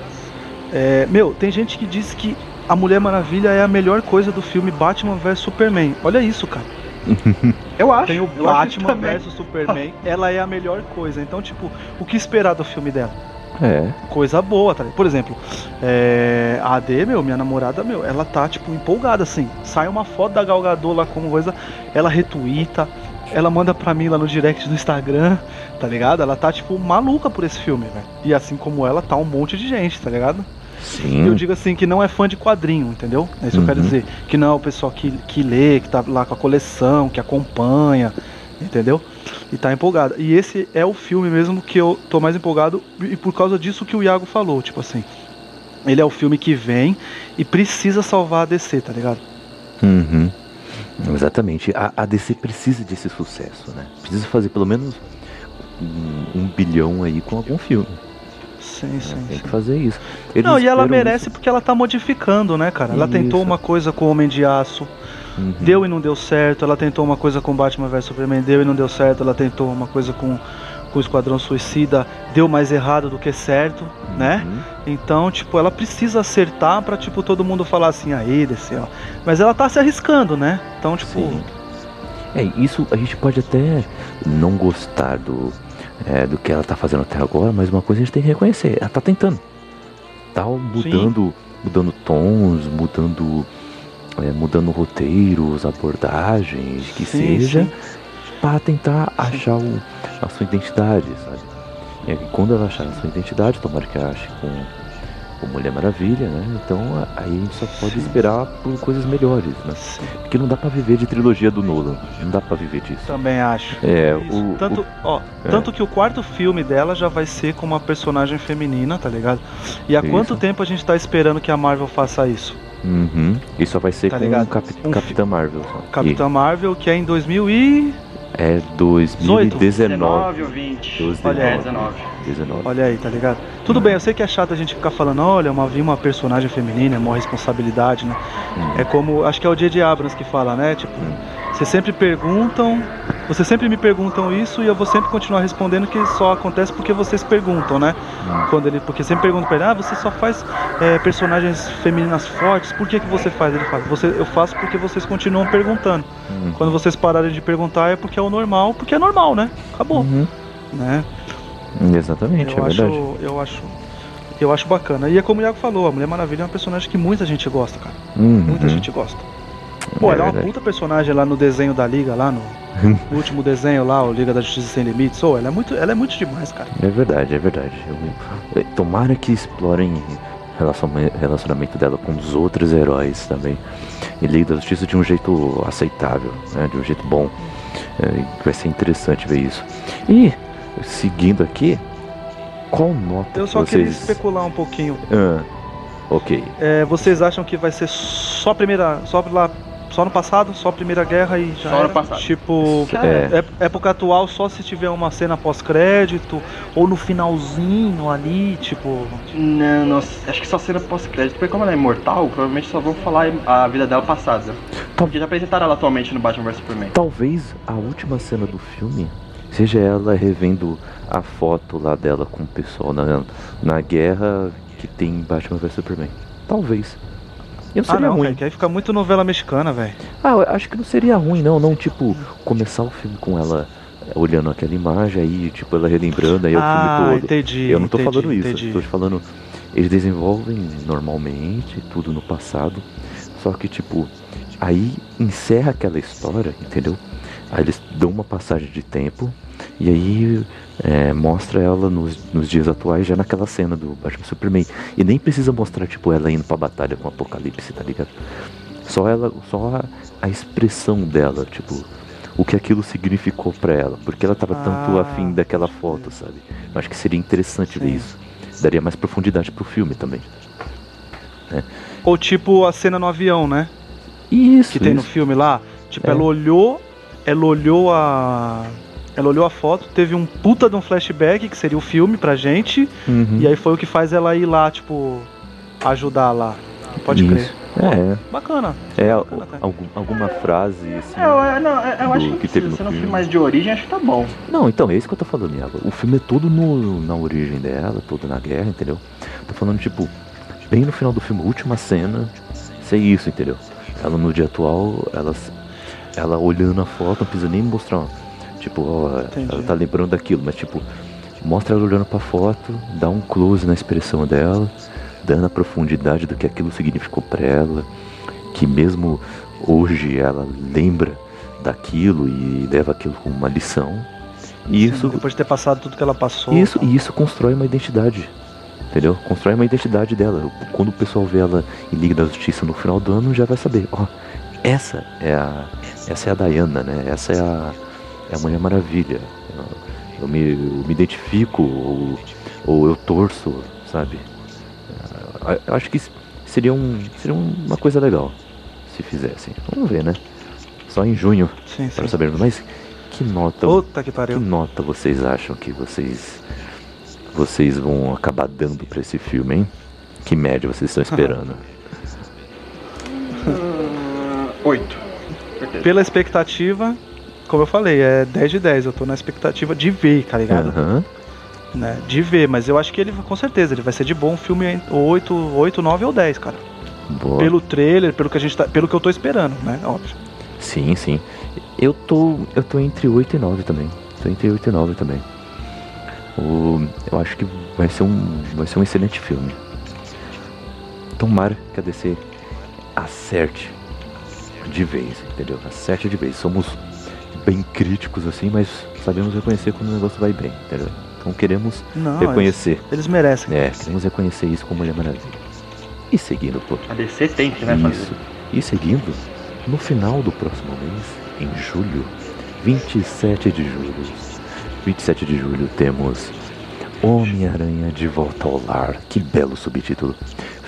S3: É, meu, tem gente que diz que a Mulher Maravilha é a melhor coisa do filme Batman vs Superman. Olha isso, cara.
S2: Eu acho.
S3: Tem o
S2: eu
S3: Batman vs Superman, ela é a melhor coisa. Então, tipo, o que esperar do filme dela?
S1: É.
S3: Coisa boa, tá ligado? Por exemplo, é, a AD, meu, minha namorada, meu, ela tá, tipo, empolgada, assim. Sai uma foto da Gal Gadot lá com coisa, ela retuita, ela manda pra mim lá no direct do Instagram, tá ligado? Ela tá, tipo, maluca por esse filme, velho. E assim como ela, tá um monte de gente, tá ligado?
S1: Sim.
S3: Eu digo assim, que não é fã de quadrinho, entendeu? É isso que eu quero
S1: Uhum.
S3: dizer. Que não é o pessoal que, que lê, que tá lá com a coleção, que acompanha, entendeu? E tá empolgado. E esse é o filme mesmo que eu tô mais empolgado e por causa disso que o Iago falou, tipo assim. Ele é o filme que vem e precisa salvar a DC, tá ligado?
S1: Uhum. Exatamente. A, a DC precisa desse sucesso, né? Precisa fazer pelo menos um, um bilhão aí com algum filme.
S3: Sim,
S1: né?
S3: sim,
S1: Tem
S3: sim.
S1: que fazer isso. Eles
S3: Não, e ela merece
S1: isso.
S3: porque ela tá modificando, né, cara? Ela tentou
S1: Isso.
S3: uma coisa com o Homem de Aço,
S1: Uhum.
S3: Deu e não deu certo. Ela tentou uma coisa com Batman vs Superman, deu e não deu certo. Ela tentou uma coisa com, com o Esquadrão Suicida, deu mais errado do que certo, né?
S1: Uhum.
S3: Então, tipo, ela precisa acertar pra, tipo, todo mundo falar assim, aí, desceu. Mas ela tá se arriscando, né? Então, tipo,
S1: Sim. É, isso a gente pode até não gostar do, é, do que ela tá fazendo até agora, mas uma coisa a gente tem que reconhecer, ela tá tentando. Tá mudando, mudando tons, mudando, é, mudando roteiros, abordagens, que
S3: Sim,
S1: seja, para tentar achar o- a sua identidade, sabe? E aí, quando ela achar a sua identidade, tomara que ache com, com Mulher Maravilha, né? Então aí a gente só pode esperar por coisas melhores, né? Porque não dá pra viver de trilogia do Nolan. Não dá pra viver disso.
S3: também acho.
S1: É, o.
S3: tanto,
S1: o-
S3: ó,
S1: é.
S3: tanto que o quarto filme dela já vai ser com uma personagem feminina, tá ligado? E há
S1: Isso.
S3: quanto tempo a gente tá esperando que a Marvel faça isso?
S1: Uhum. E só vai ser
S3: Tá
S1: com
S3: ligado?
S1: Cap,
S3: Um
S1: Capitã Marvel. Só.
S3: Capitã Marvel, que é em 2000 e...
S1: E é 2019.
S2: 19 ou 20.
S1: 12,
S3: Olha
S2: É,
S1: 19.
S2: 19.
S1: 19.
S3: Olha aí, tá ligado? Tudo bem, eu sei que é chato a gente ficar falando, olha, uma, vi uma personagem feminina, é uma responsabilidade, né?
S1: Hum.
S3: É como, acho que é o J.J. Abrams que fala, né? Tipo, vocês sempre perguntam, vocês sempre me perguntam isso e eu vou sempre continuar respondendo que só acontece porque vocês perguntam, né?
S1: Hum.
S3: Quando ele, porque sempre perguntam pra ele, ah, você só faz é, personagens femininas fortes, por que, que você faz? Ele fala, você, eu faço porque vocês continuam perguntando.
S1: Hum.
S3: Quando vocês pararem de perguntar é porque é o normal, porque é normal, né? Acabou,
S1: Uhum.
S3: né?
S1: Exatamente,
S3: eu
S1: é
S3: acho,
S1: verdade.
S3: eu acho, eu acho bacana. E é como o Iago falou, a Mulher Maravilha é uma personagem que muita gente gosta, cara.
S1: Uhum.
S3: Muita gente gosta. Pô,
S1: É
S3: ela é uma puta personagem lá no desenho da Liga, lá no, no último desenho lá, o Liga da Justiça Sem Limites. Oh, ela é muito, ela é muito demais, cara.
S1: É verdade, é verdade. Eu- é, Tomara que explorem relaciona- relacionamento dela com os outros heróis também. E Liga da Justiça de um jeito aceitável, né? de um jeito bom. É, vai ser interessante ver isso. E, seguindo aqui, qual nota
S3: Eu só
S1: que
S3: queria
S1: vocês...
S3: especular um pouquinho.
S1: Ah, ok.
S3: É, vocês acham que vai ser só a primeira, só lá, só no passado, só a Primeira Guerra e já
S2: Só no
S3: era?
S2: passado.
S3: Tipo,
S1: É.
S3: ép- época atual só se tiver uma cena pós-crédito ou no finalzinho ali, tipo,
S2: Não, não, acho que só cena pós-crédito, porque como ela é imortal, provavelmente só vão falar a vida dela passada. Porque já apresentaram ela atualmente no Batman vs Superman.
S1: Talvez a última cena do filme seja ela revendo a foto lá dela com o pessoal na, na guerra que tem em Batman vs Superman. Talvez. E não
S3: Ah,
S1: seria
S3: não,
S1: ruim.
S3: cara, que aí fica muito novela mexicana, velho.
S1: Ah, eu acho que não seria ruim, não. Não, tipo, começar o filme com ela é, olhando aquela imagem, aí, tipo, ela relembrando, aí é o
S3: ah,
S1: filme todo.
S3: entendi.
S1: eu não tô
S3: entendi,
S1: falando isso,
S3: entendi.
S1: eu tô te falando. Eles desenvolvem normalmente, tudo no passado. Só que, tipo, aí encerra aquela história, entendeu? Aí eles dão uma passagem de tempo e aí é, mostra ela nos, nos dias atuais, já naquela cena do Batman Superman. E nem precisa mostrar, tipo, ela indo pra batalha com o Apocalipse, tá ligado? Só ela, só a, a expressão dela, tipo, o que aquilo significou pra ela. Porque ela tava tanto
S3: Ah,
S1: afim daquela foto, sabe? Eu acho que seria interessante ver
S3: Sim.
S1: isso. Daria mais profundidade pro filme também.
S3: Ou tipo a cena no avião, né?
S1: Isso,
S3: Que tem no
S1: isso.
S3: filme lá. Tipo,
S1: É.
S3: ela olhou. Ela olhou a. Ela olhou a foto, teve um puta de um flashback, que seria o filme pra gente.
S1: Uhum.
S3: E aí foi o que faz ela ir lá, tipo, ajudar lá. Pode crer.
S1: Isso. É,
S3: Bacana.
S1: é
S3: Bacana,
S1: algum- alguma frase assim.
S2: É, eu, eu- não, eu, eu acho
S1: Do
S2: que,
S1: que teve
S2: se
S1: no
S2: você não
S1: filme.
S2: filme mais de origem, acho que tá bom.
S1: Não, então, é isso que eu tô falando, Iago. O filme é todo no, na origem dela, todo na guerra, entendeu? Tô falando, tipo, bem no final do filme, última cena, ser isso, entendeu? Ela no dia atual, ela, ela olhando a foto, não precisa nem mostrar, tipo, ó,
S3: Entendi.
S1: ela tá lembrando daquilo, mas tipo, mostra ela olhando pra foto, dá um close na expressão dela, dando a profundidade do que aquilo significou pra ela, que mesmo hoje ela lembra daquilo e leva aquilo como uma lição. E isso,
S3: Depois de ter passado tudo que ela passou.
S1: isso, e isso constrói uma identidade. Entendeu? Constrói uma identidade dela. Quando o pessoal vê ela em Liga da Justiça no final do ano, já vai saber, ó, essa é a. Essa é a Diana, né? Essa é a. É a Mulher Maravilha. Eu, me, eu me identifico, ou, ou eu torço, sabe? Ah, Eu acho que seria, um, seria uma coisa legal se fizessem. Vamos ver, né? Só em junho,
S3: Sim,
S1: para
S3: sim.
S1: sabermos. Mas que nota
S3: Puta que
S1: que
S3: pariu.
S1: nota vocês acham que vocês vocês vão acabar dando pra esse filme, hein? Que média vocês estão esperando?
S2: Oito.
S3: Pela expectativa, como eu falei, é 10 de 10. Eu tô na expectativa de ver, tá ligado?
S1: Aham.
S3: Né? De ver, mas eu acho que ele, com certeza, ele vai ser de bom filme 8, 8 9 ou 10, cara.
S1: Boa.
S3: Pelo trailer, pelo que a gente tá, pelo que eu tô esperando, né? Óbvio.
S1: Sim, sim. Eu tô eu tô entre 8 e 9 também. Tô entre 8 e 9 também. O, eu acho que vai ser um vai ser um excelente filme. Tomara que a DC acerte de vez, entendeu? Acerte de vez. Somos bem críticos assim, mas sabemos reconhecer quando o negócio vai bem, entendeu? Então queremos
S3: Não,
S1: reconhecer.
S3: Eles, eles merecem.
S1: É, queremos reconhecer isso como Mulher Maravilha. E seguindo, pô,
S2: A DC tem que, né, fazer.
S1: isso. E seguindo, no final do próximo mês, em julho, 27 de julho, 27 de julho, temos Homem-Aranha de Volta ao Lar. Que belo subtítulo.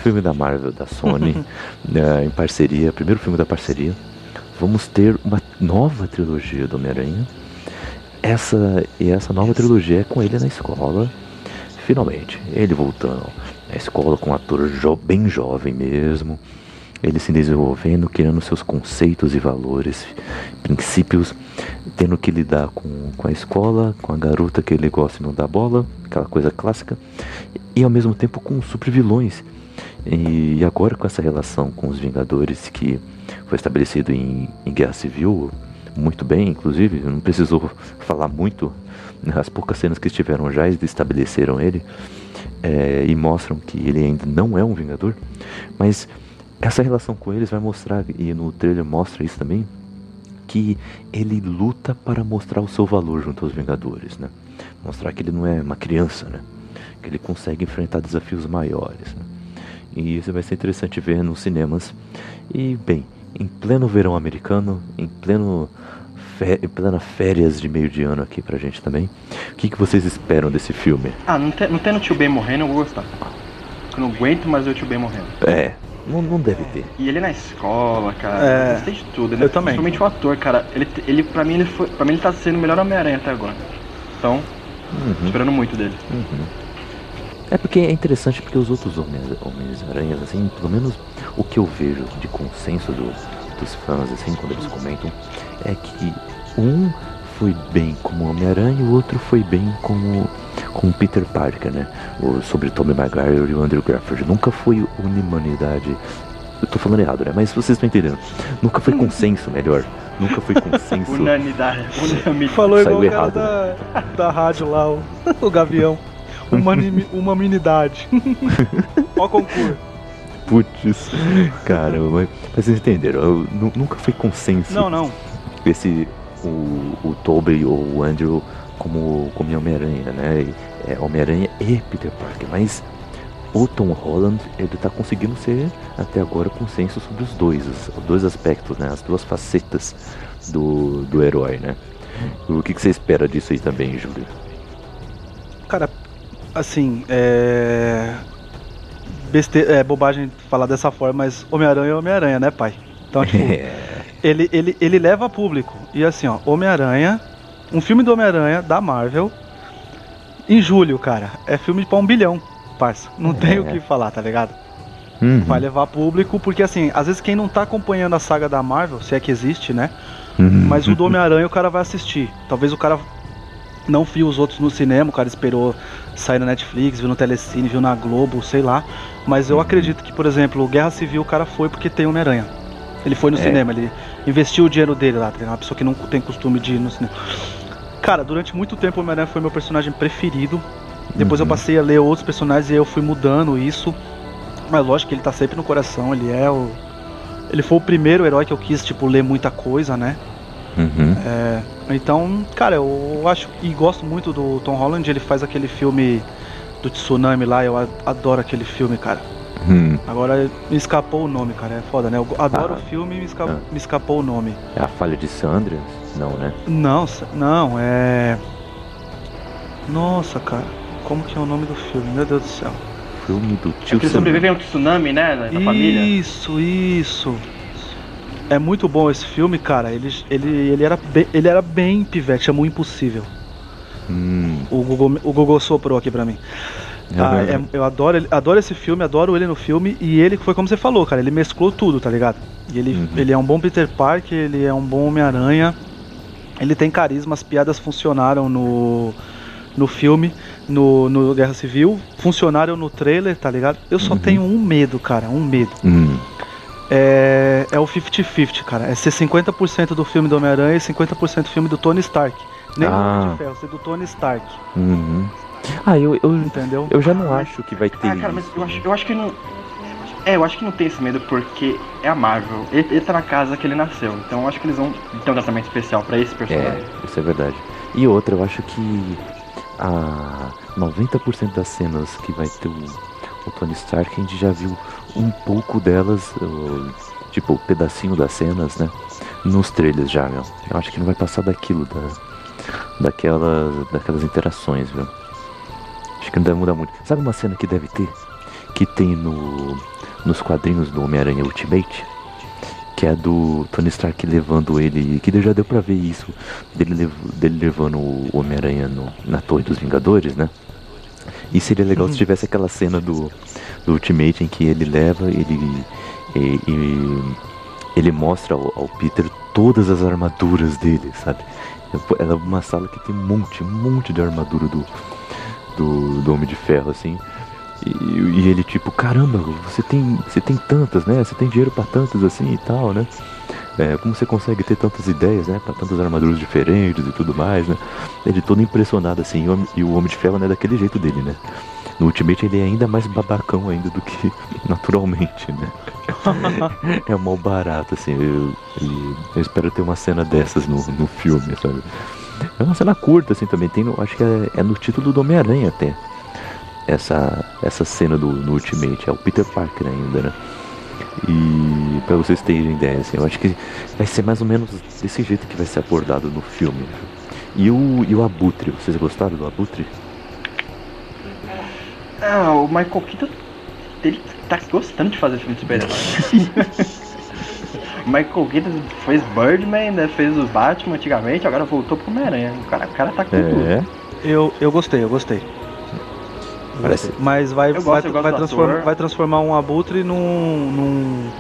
S1: Filme da Marvel, da Sony, né, em parceria, primeiro filme da parceria. Vamos ter uma nova trilogia do Homem-Aranha. Essa, e essa nova trilogia é com ele na escola. Finalmente, ele voltando à escola com um ator jo bem jovem mesmo. Ele se desenvolvendo, criando seus conceitos e valores, princípios, tendo que lidar com, com a escola, com a garota que ele gosta e não dá bola, aquela coisa clássica, e ao mesmo tempo com super vilões. E, e agora com essa relação com os Vingadores que foi estabelecido em, em Guerra Civil, muito bem, inclusive, não precisou falar muito, né, as poucas cenas que estiveram já estabeleceram ele é, e mostram que ele ainda não é um Vingador, mas essa relação com eles vai mostrar, e no trailer mostra isso também, que ele luta para mostrar o seu valor junto aos Vingadores, né? Mostrar que ele não é uma criança, né? Que ele consegue enfrentar desafios maiores, né? E isso vai ser interessante ver nos cinemas. E, bem, em pleno verão americano, em pleno em plena férias de meio de ano aqui pra gente também, o que, que vocês esperam desse filme?
S2: Ah, não, tem, não tendo o tio Ben morrendo, eu vou gostar. Eu não aguento mais ver o tio Ben morrendo.
S1: É, não, não deve ter.
S2: E ele na escola, cara.
S3: É.
S2: Eu gostei de tudo, né?
S3: Eu também.
S2: Principalmente o ator, cara. Ele, ele pra mim, ele foi. Pra mim ele tá sendo o melhor Homem-Aranha até agora. Então,
S1: Uhum.
S2: esperando muito dele.
S1: Uhum. É porque é interessante porque os outros Homens- Homens-Aranhas, assim, pelo menos o que eu vejo de consenso do- dos fãs, assim, quando eles comentam, é que um foi bem como Homem-Aranha e o outro foi bem como, como Peter Parker, né? O, sobre Tobey Maguire e o Andrew Garfield. Nunca foi unanimidade eu tô falando errado, né? Mas vocês estão entendendo. Nunca foi consenso, melhor. Nunca foi consenso.
S2: Unanimidade. Unanimidade.
S3: Falou igual
S1: Saiu
S3: o cara
S1: errado, né?
S3: da, da rádio lá, o, o Gavião. Humani- Humanidade. Ó concurso.
S1: Putz, cara, mas, vocês entenderam. eu nu- nunca foi consenso
S3: Não, não.
S1: esse o, o Tobey ou o Andrew como, como Homem-Aranha, né? É, Homem-Aranha e Peter Parker, mas o Tom Holland ele tá conseguindo ser até agora consenso sobre os dois, os, os dois aspectos, né? As duas facetas do, do herói, né? O que, que você espera disso aí também, Júlio?
S3: Cara, assim, é. Beste... É bobagem falar dessa forma, mas Homem-Aranha é Homem-Aranha, né, pai? Então, tipo, ele, ele, ele leva público. E assim, ó, Homem-Aranha, um filme do Homem-Aranha da Marvel, em julho, cara, é filme pra um bilhão, parça. Não tem o que falar, tá ligado?
S1: Uhum,
S3: Vai levar público, porque assim, às vezes quem não tá acompanhando a saga da Marvel, se é que existe, né?
S1: uhum.
S3: Mas o do Homem-Aranha o cara vai assistir. Talvez o cara não viu os outros no cinema, o cara esperou sair na Netflix, viu no Telecine, viu na Globo, sei lá. Mas eu acredito que, por exemplo, Guerra Civil o cara foi porque tem Homem-Aranha. Ele foi no
S1: É.
S3: cinema, ele investiu o dinheiro dele lá, tá? Uma pessoa que não tem costume de ir no cinema. Cara, durante muito tempo o Homem-Aranha foi meu personagem preferido. Depois eu
S1: Uhum.
S3: passei a ler outros personagens e aí eu fui mudando isso. Mas lógico que ele tá sempre no coração, ele é o. Ele foi o primeiro herói que eu quis, tipo, ler muita coisa, né?
S1: Uhum.
S3: É, então, cara, eu acho e gosto muito do Tom Holland, ele faz aquele filme do tsunami lá, eu adoro aquele filme, cara.
S1: Hum,
S3: Agora me escapou o nome, cara, é foda, né? Eu adoro
S1: Ah.
S3: o filme e me, esca-
S1: Ah.
S3: me escapou o nome.
S1: é a falha de Sandra? Não, né?
S3: Não, não, é. Nossa, cara, como que é o nome do filme? Meu Deus do céu.
S1: Filme do
S2: É
S1: tio
S2: que eles
S1: Sam.
S2: sobrevivem a um tsunami, né? Na família.
S3: Isso, isso. É muito bom esse filme, cara. Ele, ele, ele, era, bem, ele era bem pivete, chamou Impossível.
S1: Hum,
S3: O Google, o Google soprou aqui pra mim. Ah, é- eu adoro, adoro esse filme, adoro ele no filme. E ele foi como você falou, cara. Ele mesclou tudo, tá ligado? E ele,
S1: Uhum.
S3: ele é um bom Peter Parker, ele é um bom Homem-Aranha. Ele tem carisma, as piadas funcionaram no, no filme, no, no Guerra Civil. Funcionaram no trailer, tá ligado? Eu só
S1: Uhum.
S3: tenho um medo, cara, um medo.
S1: Hum,
S3: É, é o 50-50, cara. É ser 50% do filme do Homem-Aranha e 50% do filme do Tony Stark. Nem do Homem
S1: Ah.
S3: de Ferro, ser do Tony Stark.
S1: uhum. Ah, eu, eu,
S3: Entendeu?
S1: eu já não acho que vai ter.
S2: Ah, cara, mas eu acho, eu acho que não. É, eu acho que não tem esse medo porque é a Marvel. Ele, ele tá na casa que ele nasceu. Então eu acho que eles vão ter um tratamento especial pra esse personagem.
S1: É, isso é verdade. E outra, eu acho que a 90% das cenas que vai ter o, o Tony Stark, a gente já viu um pouco delas, tipo, um pedacinho das cenas, né? Nos trailers já, meu. Eu acho que não vai passar daquilo, da, daquelas, daquelas interações, viu? Acho que não deve mudar muito. Sabe uma cena que deve ter? Que tem no, nos quadrinhos do Homem-Aranha Ultimate? Que é do Tony Stark levando ele. Que já deu pra ver isso. Dele, dele levando o Homem-Aranha na Torre dos Vingadores, né? E seria legal se tivesse aquela cena do, do Ultimate em que ele leva, ele. E, e- ele mostra ao, ao Peter todas as armaduras dele, sabe? Ela é uma sala que tem um monte, um monte de armadura do, do, do Homem de Ferro, assim. E, e ele tipo, caramba, você tem, você tem tantas, né? Você tem dinheiro pra tantas assim e tal, né? É, como você consegue ter tantas ideias, né? Pra tantas armaduras diferentes e tudo mais, né? Ele todo impressionado assim, e o Homem- de Ferro não é daquele jeito dele, né? No Ultimate ele é ainda mais babacão ainda do que naturalmente, né? é mal barato, assim. Eu, e eu espero ter uma cena dessas no, no filme, sabe? É uma cena curta, assim, também. Tem, acho que é, é no título do Homem-Aranha até. Essa, essa cena do, no Ultimate. É o Peter Parker ainda, né? E pra vocês terem ideia, assim, eu acho que vai ser mais ou menos desse jeito que vai ser abordado no filme. E o, e o Abutre, vocês gostaram do Abutre?
S2: Ah, o Michael Keaton, ele tá gostando de fazer filme de super-herói. Michael Keaton fez Birdman, né, fez o Batman antigamente, agora voltou pro Homem-Aranha. O cara, o cara tá com tudo.
S1: É.
S3: Eu, eu gostei, eu gostei.
S1: Parece-
S3: Mas vai,
S2: gosto,
S3: vai, vai, vai transformar um abutre num, num,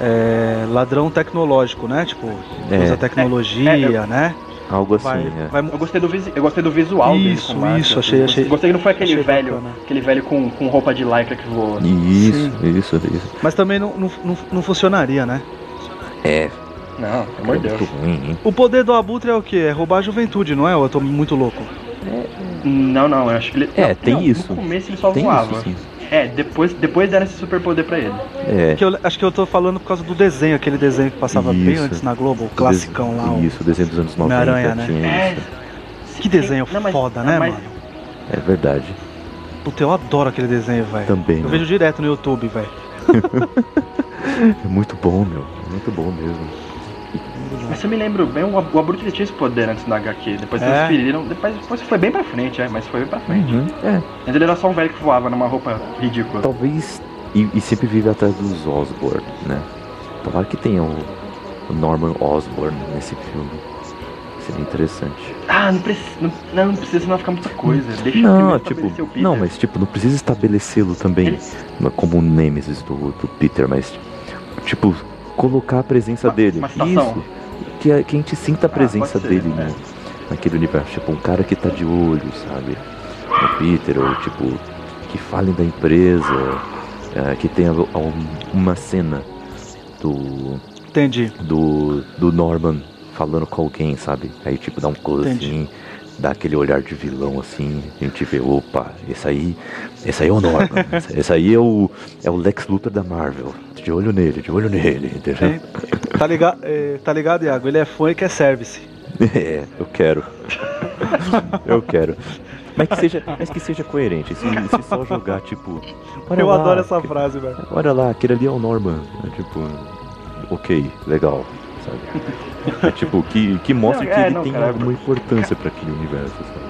S3: é, ladrão tecnológico, né? Tipo,
S1: É.
S3: usa tecnologia,
S2: É, é, eu-
S3: né?
S1: Algo assim,
S3: vai,
S1: é.
S3: vai
S2: Eu gostei do, visi- eu gostei do visual dele
S3: Isso,
S2: máscara,
S3: isso,
S2: tudo.
S3: achei- achei-
S2: Gostei que não foi aquele
S3: achei
S2: velho,
S3: bacana.
S2: aquele velho com, com roupa de lycra que voa.
S1: Isso, isso, isso.
S3: Mas também não, não, não, não funcionaria, né?
S1: É,
S2: Não, pelo amor
S1: é
S2: de Deus.
S1: muito ruim?
S3: O poder do Abutre é o quê? É roubar a juventude, não é? Ou eu tô muito louco?
S2: Não, não, eu acho que ele.
S1: É,
S2: não,
S1: tem
S2: não,
S1: isso.
S2: No começo ele só
S1: Tem
S2: voava.
S1: isso, sim.
S2: É, depois, depois deram esse superpoder pra ele.
S1: É.
S3: Que eu, acho que eu tô falando por causa do desenho, aquele desenho que passava bem
S1: Isso.
S3: antes na Globo, o classicão lá. o-
S1: Isso, o desenho dos anos 90
S3: Homem-Aranha, né?
S1: tinha
S2: É.
S1: isso.
S3: Que desenho
S2: Não, mas-
S3: foda,
S2: não,
S3: né,
S2: mas-
S3: mano?
S1: É verdade.
S3: Puta, eu adoro aquele desenho, velho.
S1: Também,
S3: Eu
S1: né?
S3: vejo direto no YouTube, velho.
S1: É muito bom, meu. É muito bom mesmo.
S2: Mas você me lembra bem, o, o Abrupto ele tinha esse poder antes da HQ. Depois
S3: É.
S2: transferiram. Depois, depois foi bem pra frente, é, mas foi bem pra frente.
S1: Uhum. É,
S2: Mas ele era só um velho que voava numa roupa ridícula.
S1: talvez. E, e sempre vive atrás dos Osborn, né? Tomara que tenha o, o Norman Osborn nesse filme. Seria interessante.
S2: Ah, não precisa. Não, não, não precisa, senão fica muita coisa. Deixa
S1: Não, tipo,
S2: estabelecer o Peter.
S1: não, mas tipo, não precisa estabelecê-lo também
S2: Ele-
S1: como o Nemesis do, do Peter, mas tipo, colocar a presença
S2: Uma-
S1: dele.
S2: uma.
S1: Isso. Que a, que a gente sinta a
S2: Ah,
S1: presença
S2: pode ser,
S1: dele
S2: é.
S1: no, naquele universo. Tipo, um cara que tá de olho, sabe? No Peter, ou tipo, que falem da empresa, é, que tenha um- uma cena do,
S3: Entendi.
S1: do, do Norman falando com alguém, sabe? Aí tipo dá um close
S3: Entendi.
S1: assim, dá aquele olhar de vilão assim, a gente vê, opa, esse aí, esse aí é o Norman, esse, esse aí é o, é o Lex Luthor da Marvel. De olho nele, de olho nele, entendeu?
S3: Hein? Tá ligado, é, tá ligado, Iago? Ele é fã e quer service.
S1: É, eu quero. eu quero. Mas que seja, mas que seja coerente. Se, se só jogar, tipo. olha
S3: eu
S1: lá,
S3: adoro essa
S1: que-
S3: frase, velho.
S1: Olha lá, aquele ali é o Norman. É tipo. Ok, legal. Sabe? É tipo, que, que mostra
S2: Não,
S1: que
S2: é,
S1: ele
S2: não,
S1: tem
S2: cara,
S1: alguma importância pra aquele universo, sabe?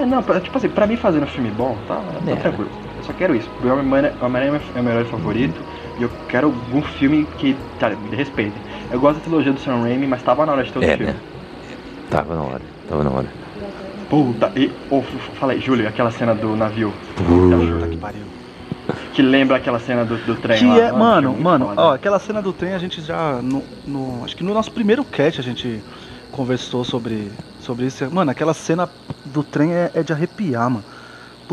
S2: É, não, pra- tipo assim, pra mim fazendo filme bom, tá, tá
S1: É.
S2: tranquilo. Eu só quero isso. O Homem-Aranha é meu herói favorito e eu quero algum filme que, cara, me respeite. Eu gosto da trilogia do Sam Raimi, mas tava na hora de ter outro
S1: É,
S2: filme.
S1: né? Tava na hora, tava na hora.
S2: Puta, e. Oh, f- f- fala aí, Júlio, aquela cena do navio.
S3: Puta que pariu.
S2: Que lembra aquela cena do, do trem
S3: Que
S2: lá.
S3: é, mano, mano,
S2: foda.
S3: ó, aquela cena do trem a gente já. No, no- acho que no nosso primeiro cast a gente conversou sobre, sobre isso. Mano, aquela cena do trem é, é de arrepiar, mano.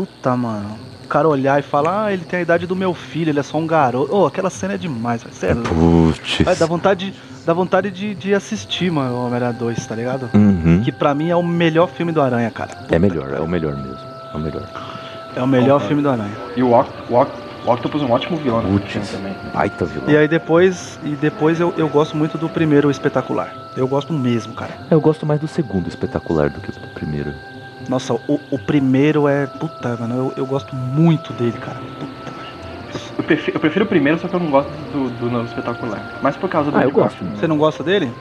S3: Puta, mano. O cara olhar e falar, ah, ele tem a idade do meu filho, ele é só um garoto. Ô, aquela cena é demais. Sério.
S1: Putz.
S3: Vai, dá vontade, dá vontade de, de assistir, mano, o Homem-Aranha 2, tá ligado?
S1: Uhum.
S3: Que pra mim é o melhor filme do Aranha, cara. Puta
S1: É melhor, é o melhor mesmo. É o melhor.
S3: É o melhor filme do Aranha.
S2: E o, Oct o, Oct o Octopus é um ótimo vilão filme
S1: Putz,
S2: também.
S1: baita vilão.
S3: E aí depois, e depois eu, eu gosto muito do primeiro espetacular. Eu gosto mesmo, cara.
S1: Eu gosto mais do segundo espetacular do que do primeiro.
S3: Nossa, o, o primeiro é. Puta, mano, eu, eu gosto muito dele, cara. Puta,
S2: Eu prefiro, eu prefiro o primeiro, só que eu não gosto do, do novo espetacular. Mas por causa do.
S1: Ah, eu gosto.
S2: Garfield.
S3: Você não gosta dele?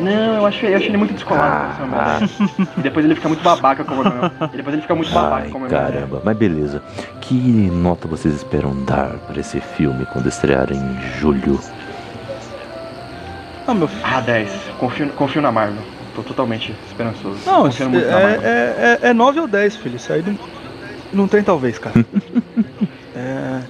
S2: Não, eu achei, eu achei ele muito descolado.
S1: Ah.
S2: Homem-Aranha. E depois ele fica muito babaca como Homem-Aranha. E depois ele fica muito babaca
S1: Ai,
S2: como Homem-Aranha.
S1: caramba. Mas beleza. Que nota vocês esperam dar para esse filme quando estrear em julho?
S3: Não, meu filho.
S2: Ah, 10. Confio, confio na Marvel. Tô totalmente esperançoso.
S3: Não,
S2: na
S3: é, é, é, é 9 ou 10, filho. Isso aí não, não tem talvez, cara. é,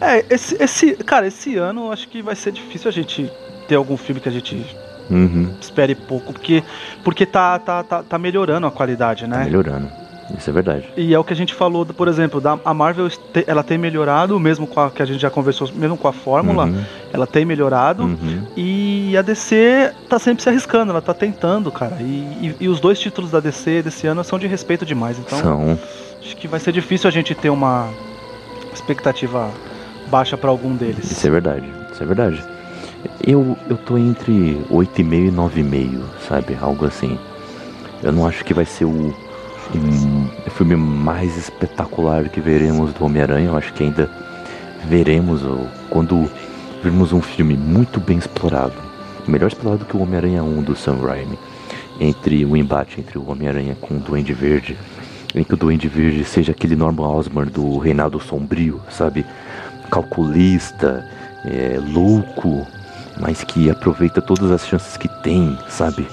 S3: é esse, esse. Cara, esse ano acho que vai ser difícil a gente ter algum filme que a gente
S1: Uhum.
S3: espere pouco, porque, porque tá, tá, tá, tá melhorando a qualidade,
S1: Tá
S3: né?
S1: melhorando. Isso é verdade.
S3: E é o que a gente falou, por exemplo, da, a Marvel ela tem melhorado, mesmo com a que a gente já conversou, mesmo com a fórmula,
S1: Uhum.
S3: ela tem melhorado.
S1: Uhum.
S3: E a DC tá sempre se arriscando, ela tá tentando, cara. E, e- e os dois títulos da DC desse ano são de respeito demais. Então,
S1: São.
S3: acho que vai ser difícil a gente ter uma expectativa baixa pra algum deles.
S1: Isso é verdade. Isso é verdade. Eu, eu tô entre 8,5 e 9,5, sabe? Algo assim. Eu não acho que vai ser o, o filme mais espetacular que veremos do Homem-Aranha. Eu acho que ainda veremos ó, quando virmos um filme muito bem explorado. Melhor explorado que o Homem-Aranha 1 do Sam Raimi. Entre o embate entre o Homem-Aranha com o Duende Verde. Em que o Duende Verde seja aquele Norman Osborn do Reinado Sombrio, sabe? Calculista, é, louco, mas que aproveita todas as chances que tem, sabe?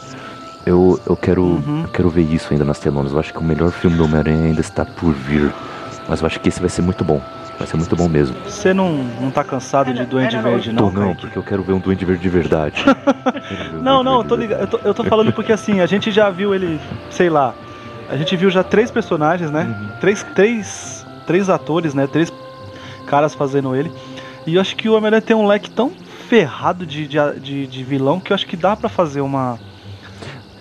S1: Eu, eu, quero,
S3: Uhum.
S1: eu quero ver isso ainda nas telonas. Eu acho que o melhor filme do Homem-Aranha ainda está por vir. Mas eu acho que esse vai ser muito bom. Vai ser muito bom mesmo.
S3: Você não, não tá cansado de Duende Verde, não?
S1: Tô não,
S3: Kaique?
S1: porque eu quero ver um Duende Verde de verdade. Um
S3: Não, não, eu tô ligado. Eu tô, eu tô falando porque assim, a gente já viu ele, sei lá. A gente viu já três personagens, né?
S1: Uhum.
S3: Três, três, três atores, né? Três caras fazendo ele. E eu acho que o Homem-Aranha tem um leque tão ferrado de, de, de, de vilão que eu acho que dá pra fazer uma.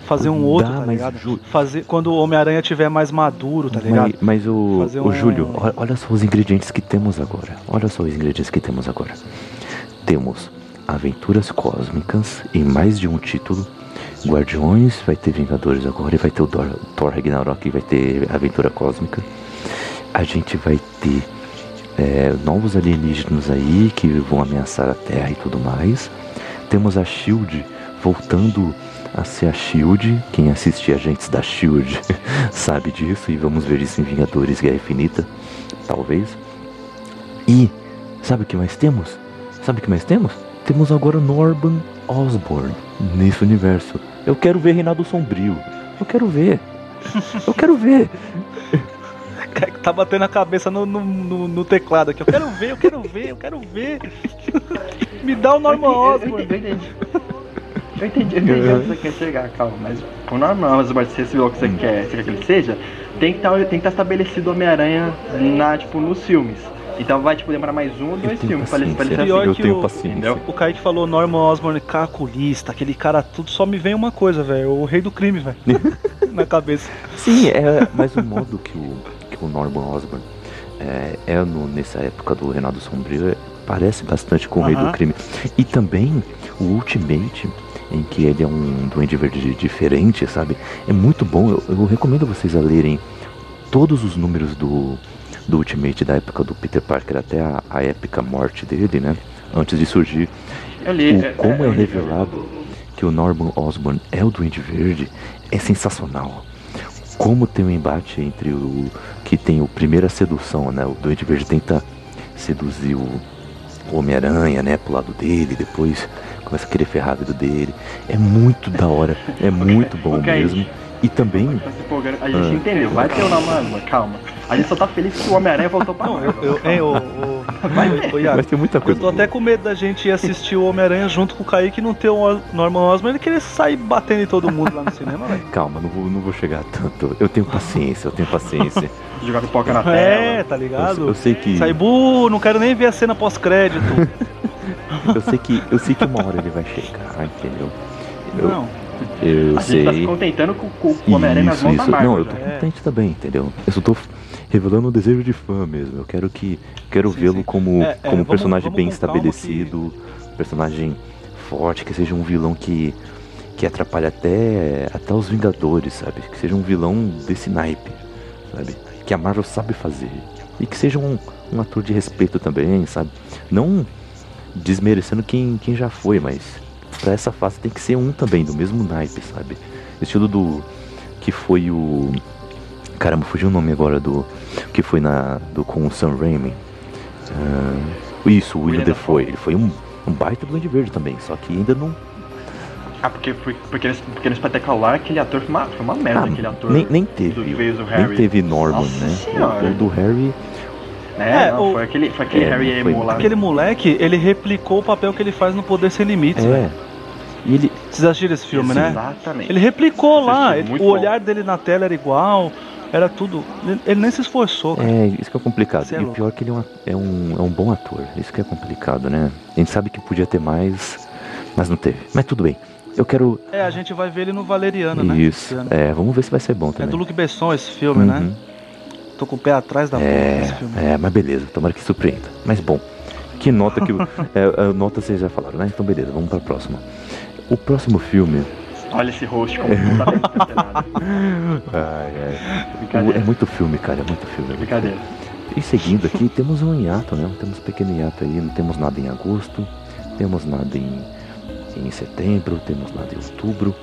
S3: Fazer um outro,
S1: Dá,
S3: tá
S1: mas,
S3: ligado?
S1: Ju-
S3: Fazer quando o Homem-Aranha tiver mais maduro, tá
S1: Mas,
S3: ligado?
S1: mas o,
S3: Fazer
S1: o
S3: um-
S1: Júlio, olha, olha só os ingredientes que temos agora. Olha só os ingredientes que temos agora. Temos Aventuras Cósmicas em mais de um título. Guardiões, vai ter Vingadores agora e vai ter o Thor, Thor Ragnarok e vai ter Aventura Cósmica. A gente vai ter é, novos alienígenas aí que vão ameaçar a Terra e tudo mais. Temos a Shield voltando a ser a Shield. Quem assiste Agentes da Shield sabe disso e vamos ver isso em Vingadores Guerra Infinita, talvez. E sabe o que mais temos? Sabe o que mais temos? Temos agora Norman Osborn nesse universo. Eu quero ver Reinado Sombrio. Eu quero ver. Eu quero ver.
S3: Kaique Tá batendo a cabeça no, no, no- no teclado aqui. Eu quero ver, eu quero ver, eu quero ver. Me dá o Norman Osborn.
S2: Entendi, eu entendi. Eu entendi, eu onde você quer chegar, calma, mas o normal, mas se esse vilão que você quer, você quer que ele seja, tem que estar tem que tá estabelecido o Homem-Aranha na, tipo, nos filmes. Então vai tipo demorar mais um ou dois filmes pra ele, pra ele ser
S1: paciência.
S3: Pior
S2: assim.
S1: Eu
S3: que
S1: tenho
S3: o-
S1: paciência.
S3: O Kaique falou Norman Osborn calculista, aquele cara tudo, só me vem uma coisa, velho. O rei do crime, velho. Na cabeça.
S1: Sim, é, mas o modo que o, que o Norman Osborn é, é no- nessa época do Reinado Sombrio é- parece bastante com o Rei
S3: Aham.
S1: do Crime. E também o Ultimate, em que ele é um Duende Verde diferente, sabe? É muito bom. Eu, eu recomendo vocês a lerem todos os números do, do Ultimate da época do Peter Parker até a, a épica morte dele, né? Antes de surgir
S2: li.
S1: o, como é
S2: eu li-
S1: revelado que o Norman Osborn é o Duende Verde é sensacional. Como tem um embate entre o que tem o primeira sedução, né? O Duende Verde tenta seduzir o o Homem-Aranha, né, pro lado dele, depois começa a querer ferrar a vida dele. É muito da hora, é muito bom
S2: ok.
S1: mesmo. E também,
S2: Tá. A gente
S1: Ah.
S2: entendeu, vai ter o Norman, calma. A gente só tá feliz que o Homem-Aranha voltou pra
S3: Não, eu, eu, hein, ô, ô,
S2: Vai.
S3: Iago,
S1: vai ter muita
S3: eu
S1: coisa.
S3: tô até com medo da gente ir assistir o Homem-Aranha junto com o Kaique e não ter o Norman Osborn e querer sair batendo em todo mundo lá no cinema, velho.
S1: Calma, não vou, não vou chegar tanto. Eu tenho paciência, eu tenho paciência.
S2: Jogar pipoca na tela.
S3: É, tá
S1: Eu,
S3: ligado?
S1: eu sei que
S3: Sair, bu, não quero nem ver a cena pós-crédito.
S1: eu sei que eu sei que uma hora ele vai chegar, entendeu? Eu,
S3: Não,
S1: eu
S2: A gente tá se
S1: sei.
S2: contentando com, com o Homem-Aranha nas
S1: Isso,
S2: mãos da
S1: isso.
S2: Marvel.
S1: Não, eu tô.
S3: É.
S1: contente também, entendeu? Eu só tô revelando um desejo de fã mesmo. Eu quero que quero vê-lo como
S3: É, é,
S1: como um
S3: vamos-
S1: personagem
S3: vamos
S1: bem
S3: com calma
S1: estabelecido, personagem forte, que seja um vilão que que atrapalhe até até os Vingadores, sabe? Que seja um vilão desse naipe, sabe? Que a Marvel sabe fazer e que seja um, um ator de respeito também, sabe? Não desmerecendo quem, quem já foi, mas pra essa fase tem que ser um também, do mesmo naipe, sabe? Estilo do. Que foi o. Caramba, fugiu o nome agora do. Que foi na. Do, com o Sam Raimi. Ah, isso, o William Defoe. Ele foi um, um baita do Verde também, só que ainda não.
S2: Ah, porque, foi- porque, no- porque no espetacular aquele ator foi uma, foi uma merda,
S1: Ah,
S2: aquele ator.
S1: nem, nem teve.
S2: que fez o
S1: Nem teve Norman,
S2: Nossa
S1: né?
S2: Senhora.
S1: O, o do Harry.
S2: É,
S3: É,
S2: não,
S3: o-
S2: foi aquele, foi aquele
S1: É,
S2: Harry
S1: foi-
S2: Emo lá.
S3: aquele moleque, ele replicou o papel que ele faz no Poder Sem Limites.
S1: É. E ele.
S3: Vocês assistiram esse filme, né?
S2: Exatamente.
S3: Ele replicou lá,
S2: Assisti,
S3: ele- o
S2: bom.
S3: olhar dele na tela era igual, era tudo. Ele, ele nem se esforçou, cara.
S1: É, isso que é complicado.
S3: Cê é
S1: e o pior é que ele é, uma- é um, é um bom ator. Isso que é complicado, né? A gente sabe que podia ter mais, mas não teve. Mas tudo bem. Eu quero.
S3: É, a gente vai ver ele no Valeriano, né?
S1: isso.
S3: esse.
S1: É, vamos ver se vai ser bom
S3: É
S1: também.
S3: do Luc Besson esse filme, né?
S1: Uhum.
S3: Tô com o pé atrás da
S1: É,
S3: filme.
S1: é, mas beleza, tomara que surpreenda. Mas bom, que nota que. é, a nota vocês já falaram, né? Então beleza, vamos pra próxima. O próximo filme.
S2: Olha esse host como não tá.
S1: Ai, ai. É muito filme, cara, é muito filme. é
S2: Brincadeira.
S1: E seguindo aqui, temos um hiato, né? Temos um pequeno hiato aí, não temos nada em agosto, temos nada em, em setembro, temos nada em outubro.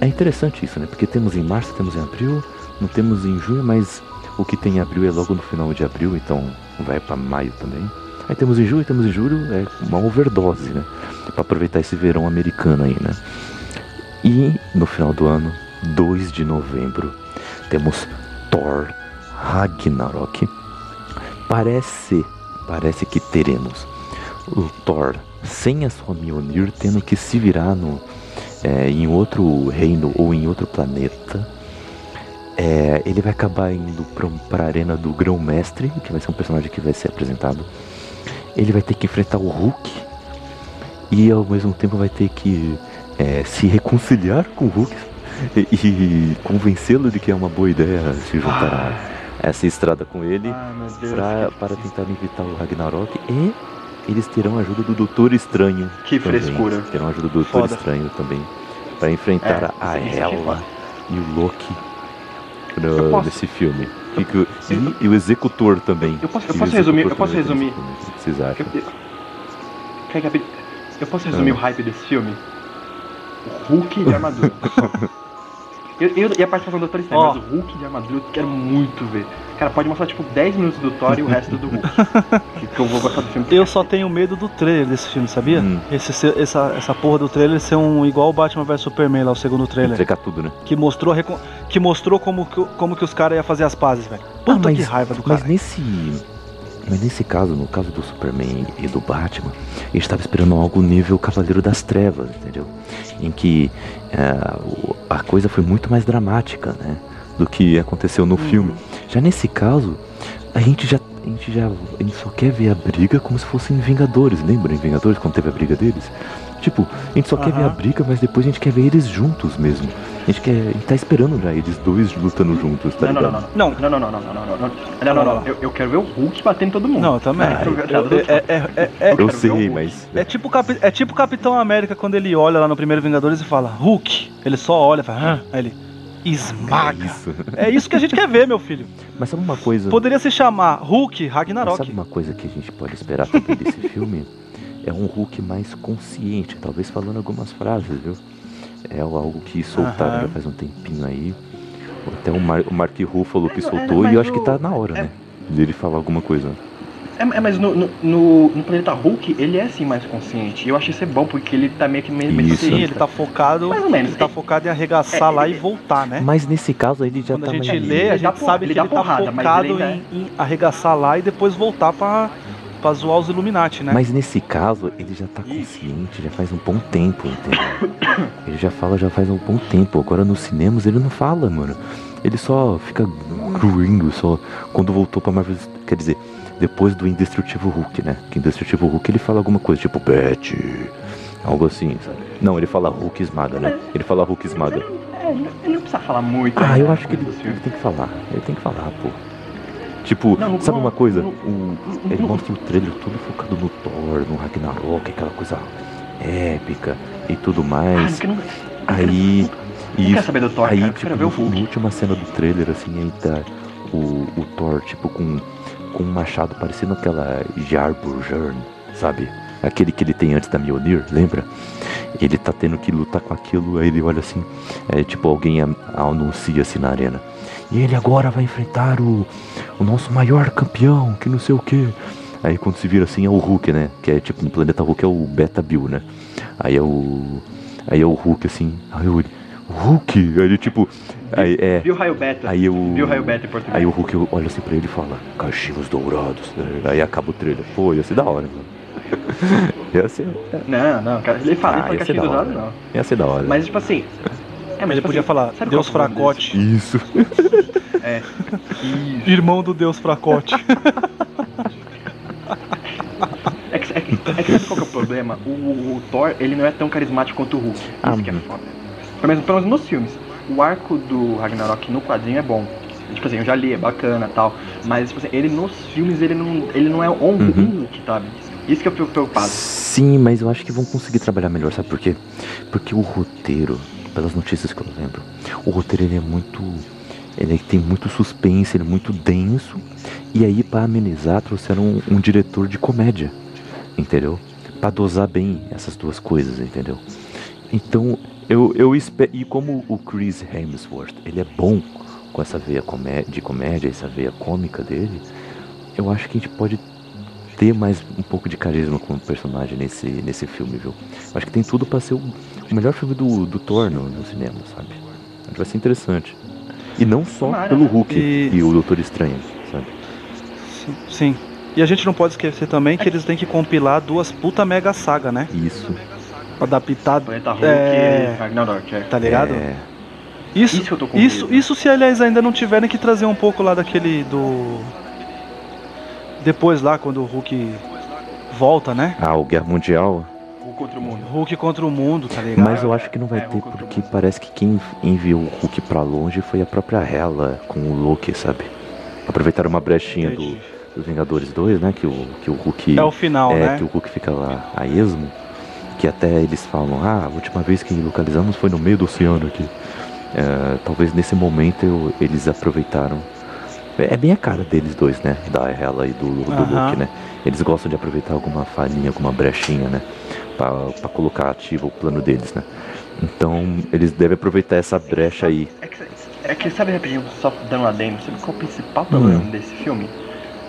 S1: É interessante isso, né? Porque temos em março, temos em abril, não temos em junho, mas o que tem em abril é logo no final de abril, então vai pra maio também. Aí temos em julho, temos em julho, é uma overdose, né? Pra aproveitar esse verão americano aí, né? E no final do ano, 2 de novembro, temos Thor Ragnarok. Parece, parece que teremos o Thor sem a sua Mjolnir tendo que se virar no, é, em outro reino ou em outro planeta. É, ele vai acabar indo para a arena do Grão Mestre, que vai ser um personagem que vai ser apresentado. Ele vai ter que enfrentar o Hulk e ao mesmo tempo vai ter que é, se reconciliar com o Hulk e, e convencê-lo de que é uma boa ideia se juntar a essa estrada com ele
S2: Ah,
S1: pra, para tentar evitar o Ragnarok e eles terão a ajuda do Doutor Estranho.
S2: Que
S1: também.
S2: frescura.
S1: Terão a ajuda do Doutor
S3: Foda.
S1: Estranho também para enfrentar
S2: É,
S1: a
S2: é foda.
S1: e o Loki
S2: Eu
S1: no, nesse filme. E, que o- e- e o Executor também.
S2: Eu posso- eu posso resumir- eu posso resumir.
S1: O que vocês acham?
S2: Eu, eu, eu posso resumir
S1: Ah.
S2: o hype desse filme? O Hulk de armadura. eu, eu, e a participação do Doutor Estranho,
S3: Ó.
S2: mas o Hulk de armadura eu quero muito ver. Cara, pode mostrar tipo 10 minutos do Thor e o resto do Hulk. que, que eu vou gostar do filme.
S3: Eu só tenho medo do trailer desse filme, sabia?
S1: Hum.
S3: Esse, essa, essa porra do trailer ser um igual o Batman vs Superman lá, o segundo trailer.
S1: Entregar tudo, né?
S3: Que mostrou, que, mostrou como, que, como que os caras iam fazer as pazes, velho. Puta
S1: Ah, mas-
S3: que raiva do
S1: Mas
S3: cara.
S1: nesse. Mas nesse caso, no caso do Superman e do Batman, a gente estava esperando algo nível Cavaleiro das Trevas, entendeu? Em que a coisa foi muito mais dramática, né? Do que aconteceu no
S3: Uhum.
S1: filme. Já nesse caso, a gente já. A gente já. A gente só quer ver a briga como se fossem Vingadores, lembra em Vingadores quando teve a briga deles? Tipo, a gente só quer ver a briga, mas depois a gente quer ver eles juntos mesmo. A gente quer. A gente tá esperando já eles dois lutando juntos, tá
S2: não,
S1: ligado?
S2: Não,
S3: não,
S2: não, não. Não, não, não, não, não, não. Não, não, não. Eu, eu quero ver o Hulk batendo todo mundo.
S3: Não, eu também. Eu,
S2: eu,
S3: é é, é, é,
S1: eu sei, mas.
S3: É tipo, Cap... é tipo Capitão América quando ele olha lá no primeiro Vingadores e fala, Hulk. Ele só olha e fala, Hã? Aí ele. Esmaga.
S1: É isso.
S3: é isso que a gente quer ver, meu filho.
S1: Mas sabe uma coisa?
S3: Poderia se chamar Hulk Ragnarok.
S1: Mas sabe uma coisa que a gente pode esperar também desse filme? É um Hulk mais consciente, talvez falando algumas frases, viu? É algo que soltaram
S3: Aham.
S1: já faz um tempinho aí. Até o, Mar o Mark Ruffalo que
S2: É, é,
S1: soltou, e
S2: mas
S1: eu acho que tá na hora,
S2: é-
S1: né? Dele falar alguma coisa.
S2: É, é, mas no, no, no, no planeta Hulk, ele é assim mais consciente. E eu acho isso é bom, porque ele tá meio que meio meio
S1: Isso.
S3: Sim, ele tá focado.
S2: Mais ou menos.
S3: Ele tá focado em arregaçar
S2: É,
S3: lá
S2: ele-
S3: e voltar, né?
S1: Mas nesse caso ele já
S3: Quando
S1: tá
S3: a gente lê, a
S2: Ele
S3: gente sabe
S2: ele
S3: que ele tá
S2: porrada,
S3: focado
S2: ele ainda
S3: em, em arregaçar lá e depois voltar pra, pra zoar os Illuminati, né?
S1: Mas nesse caso, ele já tá consciente, já faz um bom tempo, entendeu? Ele já fala já faz um bom tempo. Agora nos cinemas ele não fala, mano. Ele só fica gruindo, só. Quando voltou pra Marvel, quer dizer, depois do Indestrutível Hulk, né? Que Indestrutível Hulk ele fala alguma coisa, tipo, Betty. Algo assim, sabe? Não, ele fala Hulk esmaga, né? Ele fala Hulk esmaga.
S2: É, ele não precisa falar muito.
S1: Ah, eu acho que ele, ele tem que falar. Ele tem que falar, pô. Tipo,
S2: Não,
S1: sabe
S2: não,
S1: uma coisa?
S2: não,
S1: O, ele mostra o trailer todo focado no Thor, no Ragnarok, aquela coisa épica e tudo
S2: Ah,
S1: mais.
S2: não, não,
S1: Aí.
S2: quero
S1: Isso.
S2: saber do Thor,
S1: Aí,
S2: cara.
S1: Tipo,
S2: ver o
S1: na última cena do trailer, assim, aí tá o, o Thor, tipo, com, com um machado parecendo aquela Jarbujörn, sabe? Aquele que ele tem antes da Mjolnir, lembra? Ele tá tendo que lutar com aquilo, aí ele olha assim, é tipo, alguém anuncia assim na arena. E ele agora vai enfrentar o, o nosso maior campeão, que não sei o que. Aí quando se vira assim é o Hulk, né? Que é tipo no planeta Hulk é o Beta Bill, né? Aí é o. Aí é o Hulk assim. Aí eu, Hulk! Aí ele tipo. Aí é.
S2: Viu o raio beta?
S1: Aí o.
S2: Viu o raio beta em português?
S1: Aí o Hulk olha assim pra ele e fala, cachinhos dourados. Aí acaba o trailer. Pô, ia ser da hora, mano. ia ser.
S2: Não, não, cara. Ele fala,
S1: Ah,
S2: dourada,
S1: hora.
S2: não.
S1: Ia ser da hora.
S2: Mas, tipo assim. É, mas
S3: Ele podia
S2: assim,
S3: falar
S2: sabe
S3: Deus
S2: que é
S3: Fracote,
S1: Isso.
S2: É. Isso.
S3: irmão do Deus Fracote.
S2: É que, é, que, é que sabe qual que é o problema? O, o Thor, ele não é tão carismático quanto o Hulk. Isso
S1: Ah,
S2: que é foda. Pelo menos, pelo menos nos filmes. O arco do Ragnarok no quadrinho é bom. Tipo assim, eu já li, é bacana e tal. Mas, tipo assim, ele nos filmes, ele não, ele não é um,
S1: Uhum.
S2: um Hulk, sabe? Isso que eu fico preocupado.
S1: Sim, mas eu acho que vão conseguir trabalhar melhor, sabe por quê? Porque o roteiro, pelas notícias que eu lembro, o roteiro ele é muito. Ele tem muito suspense, ele é muito denso. E aí, pra amenizar, trouxeram um, um diretor de comédia, entendeu? Pra dosar bem essas duas coisas, entendeu? Então, eu, eu espero. E como o Chris Hemsworth, ele é bom com essa veia comé de comédia, essa veia cômica dele, eu acho que a gente pode ter mais um pouco de carisma com o personagem nesse, nesse filme, viu? Acho que tem tudo pra ser o melhor filme do, do Thor no, no cinema, sabe? Acho que vai ser interessante. E não só
S2: Tomara,
S1: pelo
S2: né?
S1: Hulk
S3: E-
S1: e... o Doutor Estranho, sabe?
S3: Sim, Sim. E a gente não pode esquecer também que eles têm que compilar duas puta mega saga, né?
S1: Isso.
S3: Adaptar.
S2: Planeta Hulk
S3: É.
S2: e Ragnarok, é.
S3: Tá ligado?
S1: É,
S3: Isso,
S2: Isso que eu tô com
S3: isso, isso se aliás ainda não tiverem que trazer um pouco lá daquele do. Depois lá, quando o Hulk volta, né?
S1: ah, o Guerra Mundial.
S2: Hulk contra o mundo.
S3: Hulk contra o mundo, tá ligado?
S1: Mas eu acho que não vai
S2: É,
S1: ter, porque parece que quem enviou o Hulk pra longe foi a própria Hela com o Loki, sabe? Aproveitaram uma brechinha do, dos Vingadores 2, né? Que o, que o Hulk.
S3: É o final,
S1: é,
S3: né?
S1: que o Hulk fica lá a esmo. Que até eles falam, ah, a última vez que localizamos foi no meio do oceano aqui. É, talvez nesse momento eu- eles aproveitaram. É bem a cara deles dois, né? Da Hela e do, do
S3: Aham.
S1: Loki, né? Eles gostam de aproveitar alguma falhinha, alguma brechinha, né? Pra colocar ativo o plano deles, né? Então eles devem aproveitar essa brecha aí.
S2: É que, é que sabe, rapidinho, só dando um adendo, sabe qual é o principal problema
S1: Hum.
S2: desse filme?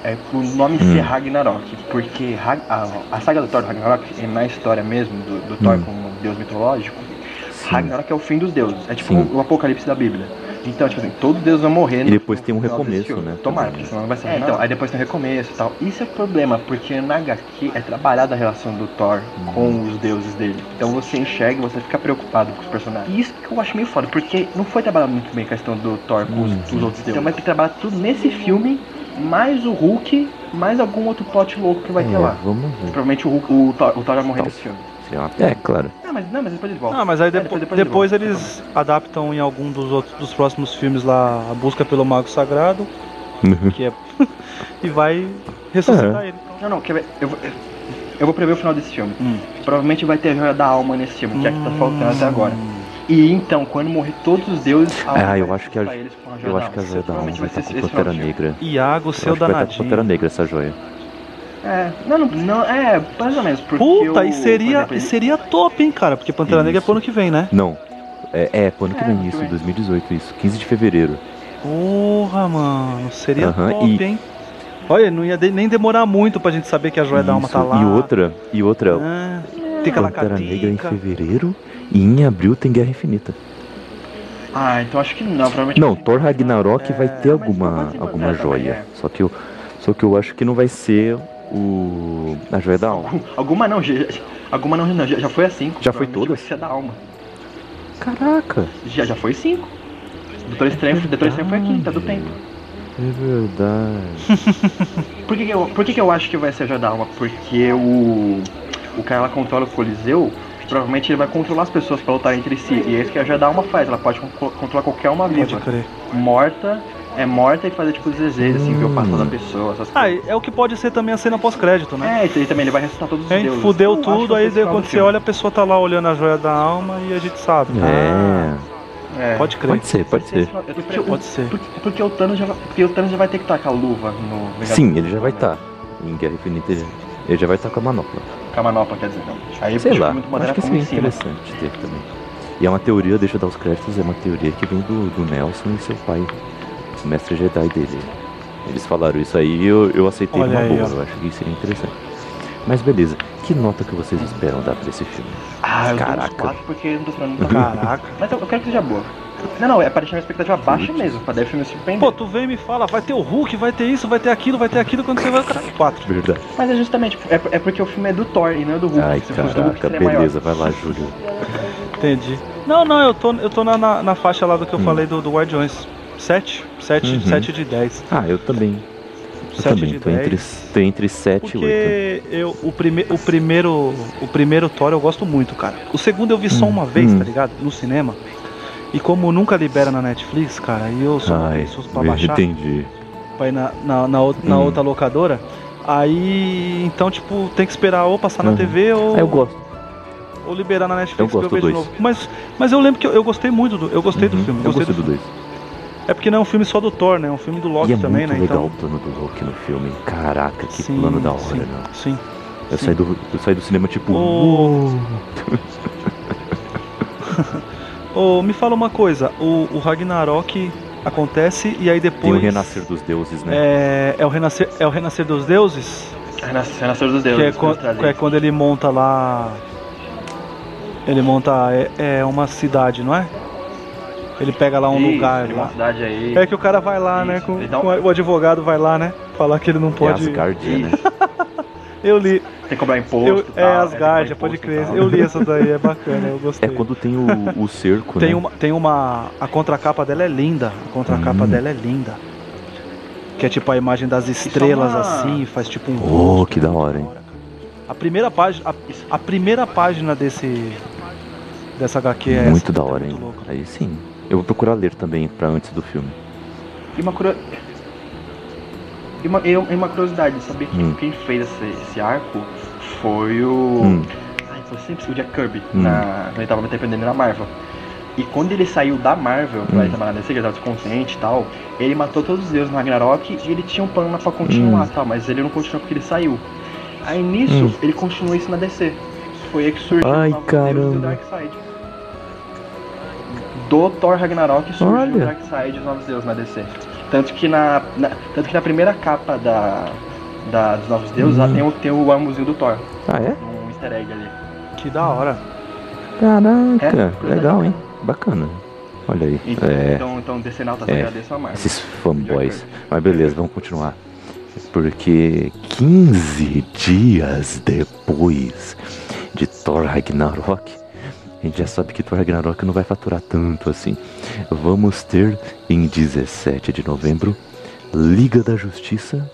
S2: É o nome
S1: Hum.
S2: ser Ragnarok, porque a, a saga do Thor Ragnarok, é na história mesmo, do, do Thor
S1: Hum.
S2: como deus mitológico,
S1: Sim.
S2: Ragnarok é o fim dos deuses, é tipo
S1: Sim.
S2: o apocalipse da Bíblia. Então, tipo assim, todos os deuses vão morrer
S1: E depois
S2: no
S1: tem um recomeço, né,
S2: Tomara, porque senão não vai ser é, então, aí depois tem um recomeço e tal. Isso é o problema, porque na HQ é trabalhada a relação do Thor
S1: Hum.
S2: com os deuses dele. Então você enxerga e você fica preocupado com os personagens. E isso que eu acho meio foda, porque não foi trabalhado muito bem a questão do Thor com os,
S1: Uhum.
S2: os outros deuses. Então vai ter que trabalhar tudo nesse filme, mais o Hulk, mais algum outro plot louco que vai ter
S1: É,
S2: lá.
S1: vamos ver.
S2: Provavelmente o, Hulk, o, Thor, o Thor vai morrer
S1: Tal.
S2: nesse filme.
S1: É, claro.
S2: Não, mas, não, mas depois ele volta.
S3: Não, mas aí
S2: É,
S3: depo-
S2: depois-
S3: depois,
S2: depois ele
S3: eles adaptam em algum dos outros dos próximos filmes lá a busca pelo Mago Sagrado, que é e vai ressuscitar ele.
S2: Não, não, quer ver? Eu, vou- eu vou prever o final desse filme.
S3: Hum.
S2: Provavelmente vai ter a joia da alma nesse filme, que é a que tá faltando até agora. E então, quando morrer todos os deuses, a
S1: Ah, eu
S2: vai
S1: acho que a-
S2: ressuscitar eles com a joia
S1: Eu
S2: da
S1: acho que a
S2: alma.
S1: joia da alma vai estar
S2: ser
S1: com
S2: esse
S1: Pantera. Negra.
S3: Iago,
S1: Eu
S3: seu
S1: que vai estar com
S3: danadinho.
S1: Pantera Negra essa joia.
S2: É, não, não, não, é, mais ou menos.
S3: Puta, e seria,
S2: exemplo,
S3: e seria top, hein, cara? Porque Pantera
S1: Isso.
S3: Negra é pro ano que vem, né?
S1: Não. É, é pro ano que
S2: É,
S1: vem isso,
S2: vem.
S1: 2018, isso. 15 de fevereiro.
S3: Porra, mano, seria
S1: Aham,
S3: top,
S1: e-
S3: hein? Olha, não ia de- nem demorar muito pra gente saber que a joia da alma tá
S1: Isso,
S3: lá.
S1: E outra, e outra,
S3: Ah,
S1: Pantera Negra em fevereiro e em abril tem Guerra Infinita.
S2: Ah, então acho que não, provavelmente.
S1: Não, Thor Ragnarok
S3: É,
S1: vai ter alguma, alguma
S2: Pantera também,
S1: joia.
S2: é.
S1: Só que eu, só que eu acho que não vai ser o a joia da alma.
S2: Alguma não, já, alguma não, não, já, já foi a 5.
S1: Já foi todas?
S2: Ser a da alma.
S1: Caraca.
S2: Já, já foi 5. Doutor Estranho, Doutor Estranho foi a quinta do tempo.
S1: É verdade.
S2: Por que, que eu, por que, que eu acho que vai ser a joia da alma? Porque o. O cara lá controla o Coliseu. Provavelmente ele vai controlar as pessoas pra lutar entre si. E é isso que a joia da alma faz. Ela pode con- controlar qualquer uma
S3: Pode
S2: viva.
S3: crer.
S2: Morta, é morta e fazer tipo zezês, assim, ver o passado da
S1: Hum.
S2: pessoa. Essas
S3: Ah,
S2: coisas.
S3: é o que pode ser também a cena pós-crédito, né?
S2: É, e também ele vai ressuscitar todos os
S3: Hein?
S2: deuses.
S3: Fudeu
S2: Eu que
S3: tudo, aí quando
S2: do
S3: você
S2: filme.
S3: olha, a pessoa tá lá olhando a joia da alma e a gente sabe.
S1: É.
S2: É.
S3: Pode crer.
S1: Pode ser, pode ser.
S2: Porque,
S3: Pode ser.
S2: Porque, porque o Thanos já vai, porque o Thanos já vai ter que estar com a luva no Vingador.
S1: Sim, ele já vai estar. Em Guerra Infinita ele- ele já vai estar com a manopla.
S2: Com a manopla, quer dizer, não. Aí
S1: Sei lá,
S2: muito
S1: acho que seria interessante ter também. E é uma teoria, deixa eu dar os créditos, é uma teoria que vem do, do Nelson e seu pai, mestre Jedi dele. Eles falaram isso aí e eu, eu aceitei
S3: Olha
S1: numa
S3: aí,
S1: boa,
S3: ó.
S1: eu acho que seria interessante. Mas beleza, que nota que vocês esperam dar pra esse filme?
S2: Ah, eu dou uns
S1: Caraca.
S2: porque eu não tô falando muito
S3: Caraca.
S2: Mas eu, eu quero que seja boa. Não, não, é pra deixar a expectativa baixa mesmo, pra daí o filme surpreender.
S3: Pô, tu vem e me fala, vai ter o Hulk, vai ter isso, vai ter aquilo, vai ter aquilo, quando você vai. Quatro.
S1: Verdade.
S2: Mas é justamente, é, é porque o filme é do Thor e não é do Hulk.
S1: Ai,
S2: Se fosse do Hulk,
S1: caraca,
S2: seria maior.
S1: beleza, vai lá, Júlio.
S3: Entendi. Não, não, eu tô, eu tô na, na, na faixa lá do que eu
S1: Hum.
S3: falei do, do Guardiões. Sete. Sete,
S1: Uhum.
S3: sete de dez.
S1: Ah, eu também. Eu
S3: Sete
S1: também,
S3: de
S1: tô entre,
S3: dez.
S1: tô entre 7 e 8.
S3: Porque eu, o, prime, o primeiro o primeiro Thor eu gosto muito, cara. O segundo eu vi só
S1: Hum,
S3: uma vez,
S1: hum.
S3: tá ligado? No cinema. E como nunca libera na Netflix, cara, e eu sou
S1: Ai,
S3: pra baixar,
S1: entendi.
S3: pra ir na, na, na, ou- na
S1: Hum.
S3: outra locadora, aí então, tipo, tem que esperar ou passar na
S1: Uhum.
S3: TV ou,
S1: Ah, eu gosto.
S3: ou liberar na Netflix
S1: Eu
S3: que eu
S1: gosto
S3: vejo de
S1: dois.
S3: novo. Mas, mas eu lembro que eu, eu gostei muito do. Eu gostei do
S1: Uhum,
S3: filme.
S1: Eu
S3: Gostei
S1: gostei
S3: do
S1: do 2.
S3: É porque não é um filme só do Thor, né? É um filme do Loki
S1: E é
S3: também,
S1: muito
S3: né?
S1: legal
S3: Então.
S1: o plano do Loki no filme. Caraca, que
S3: sim,
S1: plano da hora,
S3: sim,
S1: né?
S3: sim.
S1: Eu
S3: sim.
S1: saí, do, eu saí do cinema tipo.
S3: O-
S1: "Uou".
S3: Ô, me fala uma coisa, o, o Ragnarok acontece e aí depois.
S1: Tem o renascer dos deuses, né?
S3: É, é o renascer, é o renascer dos deuses,
S2: Renascer Renascer dos
S3: que é,
S2: Deuses.
S3: quan-
S2: pra eles
S3: que é quando ele monta lá. Ele monta é, é uma cidade, não é? Ele pega lá um
S2: Isso,
S3: lugar
S2: tem uma
S3: lá.
S2: cidade aí.
S3: É que o cara vai lá, né?
S2: Isso,
S3: Com,
S2: ele dá um-
S3: com a- o advogado vai lá, né? Falar que ele não
S1: É
S3: pode.
S1: Asgardia, né?
S3: Eu li.
S2: Tem que cobrar imposto.
S3: Eu, é
S2: tal, que
S3: Asgardia,
S2: cobrar
S3: pode crer.
S2: tal.
S3: Eu li essa daí, é bacana, eu
S1: É
S3: gostei.
S1: quando tem o, o cerco,
S3: Tem
S1: né?
S3: uma, tem uma. A contracapa dela é linda. A contracapa
S1: Hum.
S3: dela é linda. Que é tipo a imagem das estrelas
S2: uma-
S3: assim, faz tipo um.
S1: Oh,
S3: rosto,
S1: que da hora, hein?
S3: A primeira página. A, a primeira página desse. Dessa HQ é
S1: Muito
S3: essa,
S1: da
S3: é
S1: hora,
S3: muito
S1: hein?
S3: louco.
S1: Aí sim. Eu vou procurar ler também pra antes do filme.
S2: E uma, curio... e uma, e uma curiosidade, sabia que
S1: Hum.
S2: quem fez esse, esse arco foi o.
S1: Hum.
S2: Ai, foi sempre o Jack Kirby,
S1: Hum.
S2: na, quando ele tava dependendo na Marvel. E quando ele saiu da Marvel pra
S1: Hum.
S2: ir trabalhar nesse, ele tava desconsciente e tal, ele matou todos os deuses no Ragnarok e ele tinha um plano pra continuar,
S1: Hum.
S2: tal, mas ele não continuou porque ele saiu. Aí nisso,
S1: Hum.
S2: ele continuou isso na DC. Foi aí que surgiu
S1: Ai,
S2: o
S1: caramba.
S2: Darkseid. Do Thor Ragnarok surgiu
S1: Olha.
S2: o Darkseid e os Novos Deuses na DC. Tanto que na, na- tanto que na primeira capa da, da- dos Novos Deuses
S1: Hum.
S2: lá tem o, tem o armozinho do Thor.
S1: Ah, é?
S2: Um easter egg ali.
S3: Que da hora.
S1: Caraca,
S2: É,
S1: legal, hein? Bacana. Olha aí.
S2: Então,
S1: É,
S2: então, então DC Nautas
S1: É.
S2: agradeço a Marvel.
S1: esses fanboys. Mas beleza, vamos continuar. Porque 15 dias depois de Thor Ragnarok, a gente já sabe que Thor Ragnarok não vai faturar tanto assim. Vamos ter em 17 de novembro Liga da Justiça,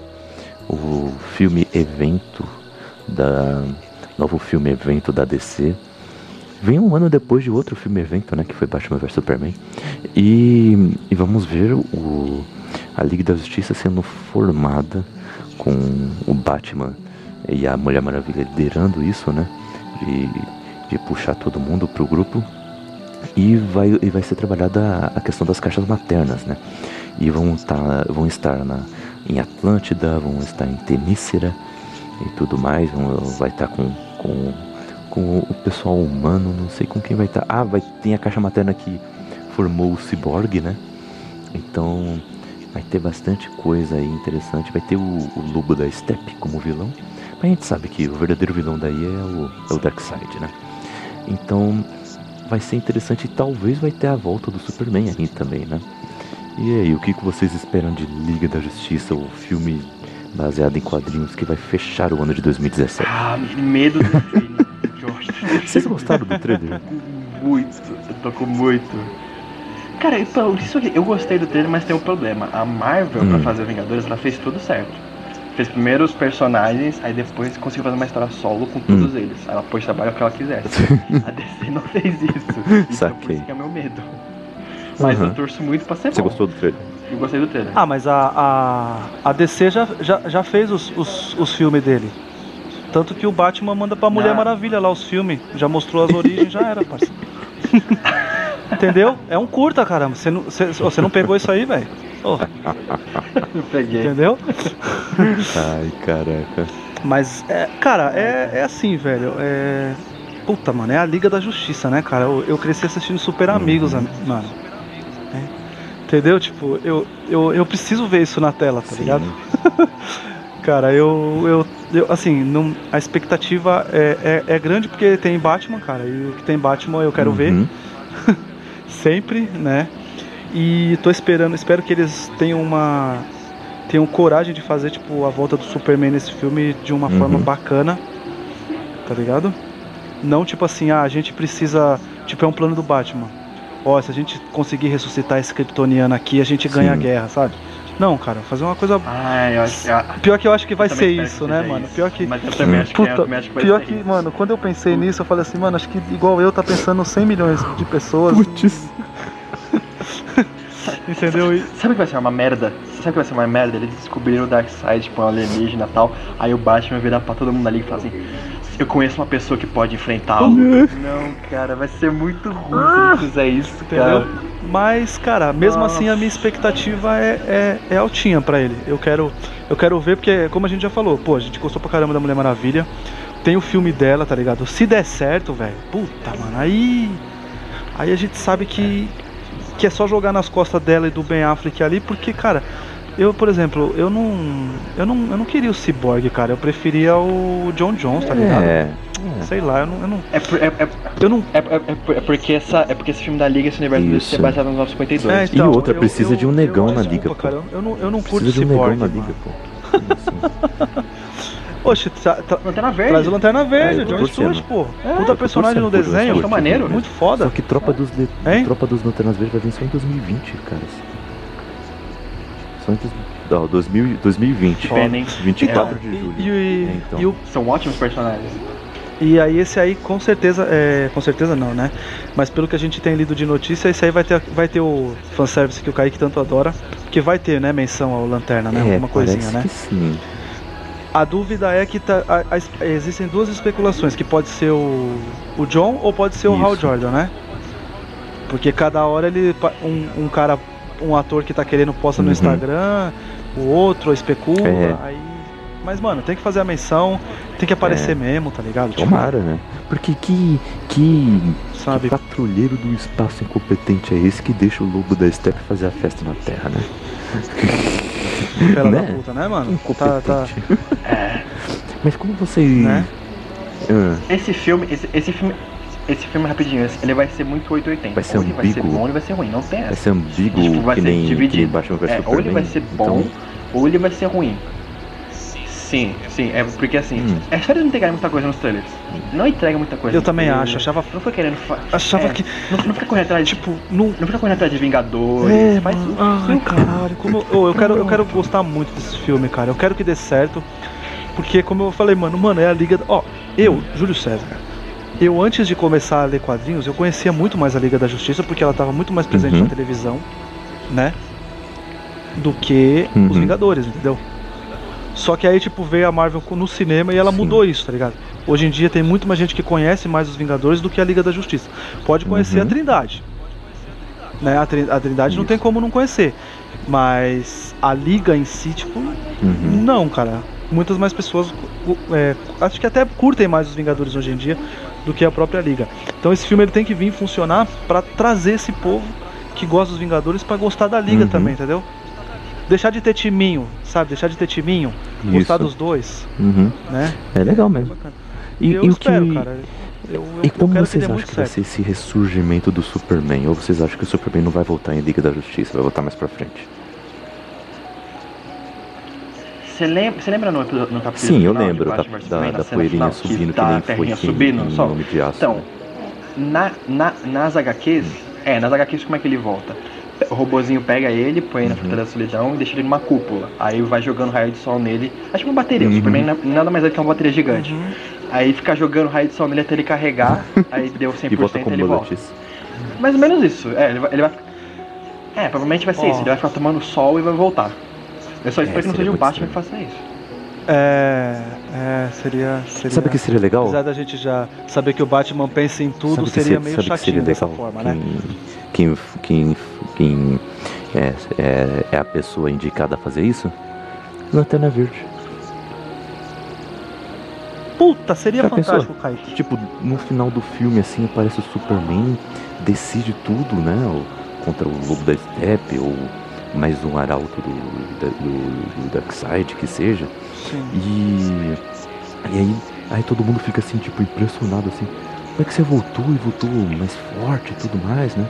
S1: o filme evento da novo filme evento da DC. Vem um ano depois de outro filme evento, né, que foi Batman vs Superman. E, e vamos ver o, a Liga da Justiça sendo formada com o Batman e a Mulher Maravilha liderando isso, né? De, puxar todo mundo pro grupo. E vai, e vai ser trabalhada a questão das caixas maternas, né? E vão, tá, vão estar na, em Atlântida, vão estar em Temícera e tudo mais. Vão, vai estar com, com, com o pessoal humano, não sei com quem vai estar. Ah, vai, tem a caixa materna que formou o Cyborg, né? Então vai ter bastante coisa aí interessante. Vai ter o, o Lobo da Steppe como vilão. Mas a gente sabe que o verdadeiro vilão daí é o, é o Darkseid, né? Então vai ser interessante e talvez vai ter a volta do Superman aí também, né? E aí, o que, vocês esperam de Liga da Justiça, o filme baseado em quadrinhos que vai fechar o ano de 2017?
S2: Ah, medo do filme, Josh.
S1: Vocês gostaram do trailer?
S2: Muito, eu tô com muito. Cara, então, isso aqui, eu gostei do trailer, mas tem um problema. A Marvel,
S1: Hum.
S2: pra fazer Vingadores, ela fez tudo certo. Fez primeiro os personagens, aí depois conseguiu fazer uma história solo com todos
S1: Hum.
S2: eles. Ela pôde trabalhar o que ela quisesse. A DC não fez isso. Então por
S1: Saquei.
S2: isso que é meu medo. Mas
S1: Uhum.
S2: eu torço muito pra ser
S1: Você
S2: bom.
S1: gostou do trailer?
S2: Eu gostei do trailer.
S3: Ah, mas a, a, a DC já, já, já fez os, os, os filmes dele. Tanto que o Batman manda pra Mulher
S2: Ah.
S3: Maravilha lá os filmes. Já mostrou as origens, já era, parceiro. Entendeu? É um curta, caramba. Você não, você, você não pegou isso aí, velho? Ô,
S2: Eu peguei.
S3: entendeu?
S1: Ai, caraca.
S3: Mas, é, cara, é, é assim, velho. É. Puta, mano, é a Liga da Justiça, né, cara? Eu, eu cresci assistindo Super Amigos, am- mano. É. Entendeu? Tipo, eu, eu, eu preciso ver isso na tela, tá
S1: Sim.
S3: ligado? Cara, eu, eu, eu assim, não, a expectativa é, é, é grande porque tem Batman, cara. E o que tem Batman eu quero ver
S1: Uhum.
S3: sempre, né? E tô esperando, espero que eles tenham uma tenham coragem de fazer tipo a volta do Superman nesse filme de uma
S1: Uhum.
S3: forma bacana. Tá ligado? Não tipo assim, ah, a gente precisa, tipo é um plano do Batman. Ó, se a gente conseguir ressuscitar esse kryptoniano aqui, a gente ganha a
S1: Sim.
S3: guerra, sabe? Não, cara, fazer uma coisa
S2: Ah, eu acho eu
S3: Pior que eu acho que vai ser isso,
S2: que
S3: né, mano?
S2: isso.
S3: Pior que
S2: Mas eu também acho que, é, eu
S3: Puta,
S2: também acho que vai
S3: pior
S2: ser
S3: que,
S2: isso.
S3: mano, quando eu pensei nisso, eu falei assim, mano, acho que igual eu tá pensando 100 milhões de pessoas,
S1: Putz.
S3: entendeu?
S2: Sabe o que vai ser uma merda? Sabe o que vai ser uma merda? Eles descobriram o Darkseid, tipo, um alienígena e tal. Aí o Batman virar pra todo mundo ali e falar assim: Eu conheço uma pessoa que pode enfrentá-lo. Não, cara, vai ser muito ruim se ele fizer isso,
S3: entendeu? Mas, cara, mesmo assim a minha expectativa é, é, é altinha pra ele. Eu quero, eu quero ver, porque, como a gente já falou, pô, a gente gostou pra caramba da Mulher Maravilha. Tem o filme dela, tá ligado? Se der certo, velho, puta, mano, aí. Aí a gente sabe que, que é só jogar nas costas dela e do Ben Affleck ali, porque, cara, eu, por exemplo, eu não. Eu não, eu não queria o Cyborg, cara. Eu preferia o John Jones, tá ligado?
S1: É,
S3: Sei lá, eu não. Eu não,
S2: É, por- é, é,
S3: eu não
S2: é, é, é por- é porque essa, é porque esse filme da Liga, esse universo do
S1: Isso.
S2: É baseado no 952.
S3: É,
S1: E outra, precisa de um negão na
S3: desculpa,
S1: liga, pô.
S3: Cara, eu não, eu não curto
S1: Precisa de um negão
S3: Cyborg.
S1: na liga, pô.
S3: Oxe, tra- tra-
S2: Lanterna Verde.
S3: traz o Lanterna Verde,
S1: É,
S3: o
S1: eu
S3: John Stewart, pô.
S2: É, eu
S3: Puta personagem no desenho.
S2: Achou maneiro?
S3: Muito foda.
S1: Só que Tropa dos? Tropa dos Lanternas Verdes vai vir só em 2020, cara. Só em dois- não, 2000, 2020.
S2: Pena, hein?
S1: 24
S3: Então,
S1: de julho.
S3: e, e-
S1: É, então.
S3: e o
S2: São ótimos personagens.
S3: E aí esse aí com certeza, é, com certeza não, né? Mas pelo que a gente tem lido de notícia, esse aí vai ter, vai ter o fanservice que o Kaique tanto adora, que vai ter, né, menção ao Lanterna, né?
S1: É,
S3: Alguma coisinha, né?
S1: sim.
S3: A dúvida é que tá, a- a- existem duas especulações, que pode ser o, o John ou pode ser o Hal
S1: Isso.
S3: Jordan, né? Porque cada hora ele um, um cara, um ator que tá querendo posta no
S1: Uhum.
S3: Instagram, o outro especula,
S1: É.
S3: aí mas mano, tem que fazer a menção, tem que aparecer
S1: É.
S3: mesmo, tá ligado? Tipo,
S1: Tomara, né? Porque que, que,
S3: sabe?
S1: que patrulheiro do espaço incompetente é esse que deixa o lobo da steppe fazer a festa na Terra, né?
S3: Pela
S1: né?
S3: da puta, né, mano? Tá, tá.
S1: Incompetente. Mas como você.
S3: Né?
S1: Ah,
S2: Esse filme, esse, esse filme, esse filme rapidinho, ele vai ser muito 880.
S1: Vai ser
S2: ou ele vai ser bom ou ele vai ser ruim, não tem
S1: vai
S2: essa.
S1: ser ambíguo
S2: Tipo, vai
S1: que,
S2: ser
S1: nem, que nem
S2: dividido.
S1: Batman vs
S2: É, ou ele vai ser bom,
S1: Então,
S2: ou ele vai ser ruim. Sim, sim, é porque assim,
S1: Hum.
S2: é eles não entregarem muita coisa nos trailers. Não entrega muita coisa.
S3: Eu também
S2: trailer.
S3: acho, achava-
S2: Não foi querendo. fa-
S3: Achava
S2: é,
S3: que.
S2: Não, não fica correndo atrás de.
S3: Tipo, não.
S2: Não fica correndo atrás de Vingadores.
S3: É,
S2: faz
S3: Ai, caralho. Como eu, ô, eu, quero, eu quero gostar muito desse filme, cara. Eu quero que dê certo. Porque, como eu falei, mano, mano, é a liga. Ó, eu, Júlio César, cara, eu antes de começar a ler quadrinhos, eu conhecia muito mais a Liga da Justiça, porque ela tava muito mais presente
S1: Uhum.
S3: na televisão, né? Do que os
S1: Uhum.
S3: Vingadores, entendeu? Só que aí, tipo, veio a Marvel no cinema e ela
S1: Sim.
S3: mudou isso, tá ligado? Hoje em dia tem muito mais gente que conhece mais os Vingadores do que a Liga da Justiça. Pode conhecer
S1: Uhum.
S3: a Trindade. Né? A, Tri- a Trindade não
S1: Isso.
S3: tem como não conhecer. Mas a Liga em si, tipo,
S1: uhum.
S3: não, cara. Muitas mais pessoas é, acho que até curtem mais os Vingadores hoje em dia do que a própria Liga. Então esse filme ele tem que vir funcionar pra trazer esse povo que gosta dos Vingadores pra gostar da Liga
S1: Uhum.
S3: também, entendeu? Deixar de ter timinho, sabe? Deixar de ter timinho, gostar
S1: Isso.
S3: dos dois,
S1: Uhum.
S3: né?
S1: É legal mesmo. E,
S3: eu
S1: e o
S3: espero,
S1: que,
S3: cara. Eu, eu,
S1: E como
S3: que
S1: vocês
S3: dê
S1: acham que vai ser esse ressurgimento do Superman? Ou vocês acham que o Superman não vai voltar em Liga da Justiça, vai voltar mais pra frente?
S2: Você lembra, você lembra no, episódio- no capítulo
S1: Sim, eu
S2: final de
S1: lembro da,
S2: vs
S1: da,
S2: Superman,
S1: da
S2: cena
S1: poeirinha
S2: final,
S1: subindo que,
S2: tá
S1: nem
S2: a
S1: foi
S2: subindo,
S1: em
S2: só.
S1: Nome de Aço.
S2: Então, na, na, nas HQs, é, nas HQs como é que ele volta? O robozinho pega ele, põe ele na
S1: Uhum.
S2: Fortaleza da Solidão e deixa ele numa cúpula. Aí vai jogando raio de sol nele. Acho que uma bateria, o
S1: Uhum.
S2: Superman na- nada mais é que uma bateria gigante.
S3: Uhum.
S2: Aí fica jogando raio de sol nele até ele carregar, aí deu 100%
S1: E volta como
S2: ele volta. Mais ou menos isso. É, ele vai, ele vai É, provavelmente vai ser
S3: Ó.
S2: isso. Ele vai ficar tomando sol e vai voltar. Eu só espero que não
S1: seria
S2: seja o Batman que faça isso.
S3: É, é, seria, seria.
S1: Sabe o que seria legal?
S3: Apesar da gente já saber que o Batman pensa em tudo,
S1: Sabe o que
S3: seria
S1: se-
S3: meio
S1: sabe o que
S3: chatinho
S1: seria
S3: dessa forma, né?
S1: Quem, quem, quem, quem é, é, é a pessoa indicada a fazer isso? Lanterna Verde.
S3: Puta, seria
S1: Já
S3: fantástico, Kaique.
S1: Tipo, no final do filme, assim, aparece o Superman, decide tudo, né? o- Contra o Lobo da Steppe, ou mais um arauto do, do, do Darkseid, que seja.
S3: Sim.
S1: E, e aí, aí todo mundo fica assim, tipo, impressionado, assim. Como é que você voltou e voltou mais forte e tudo mais, né?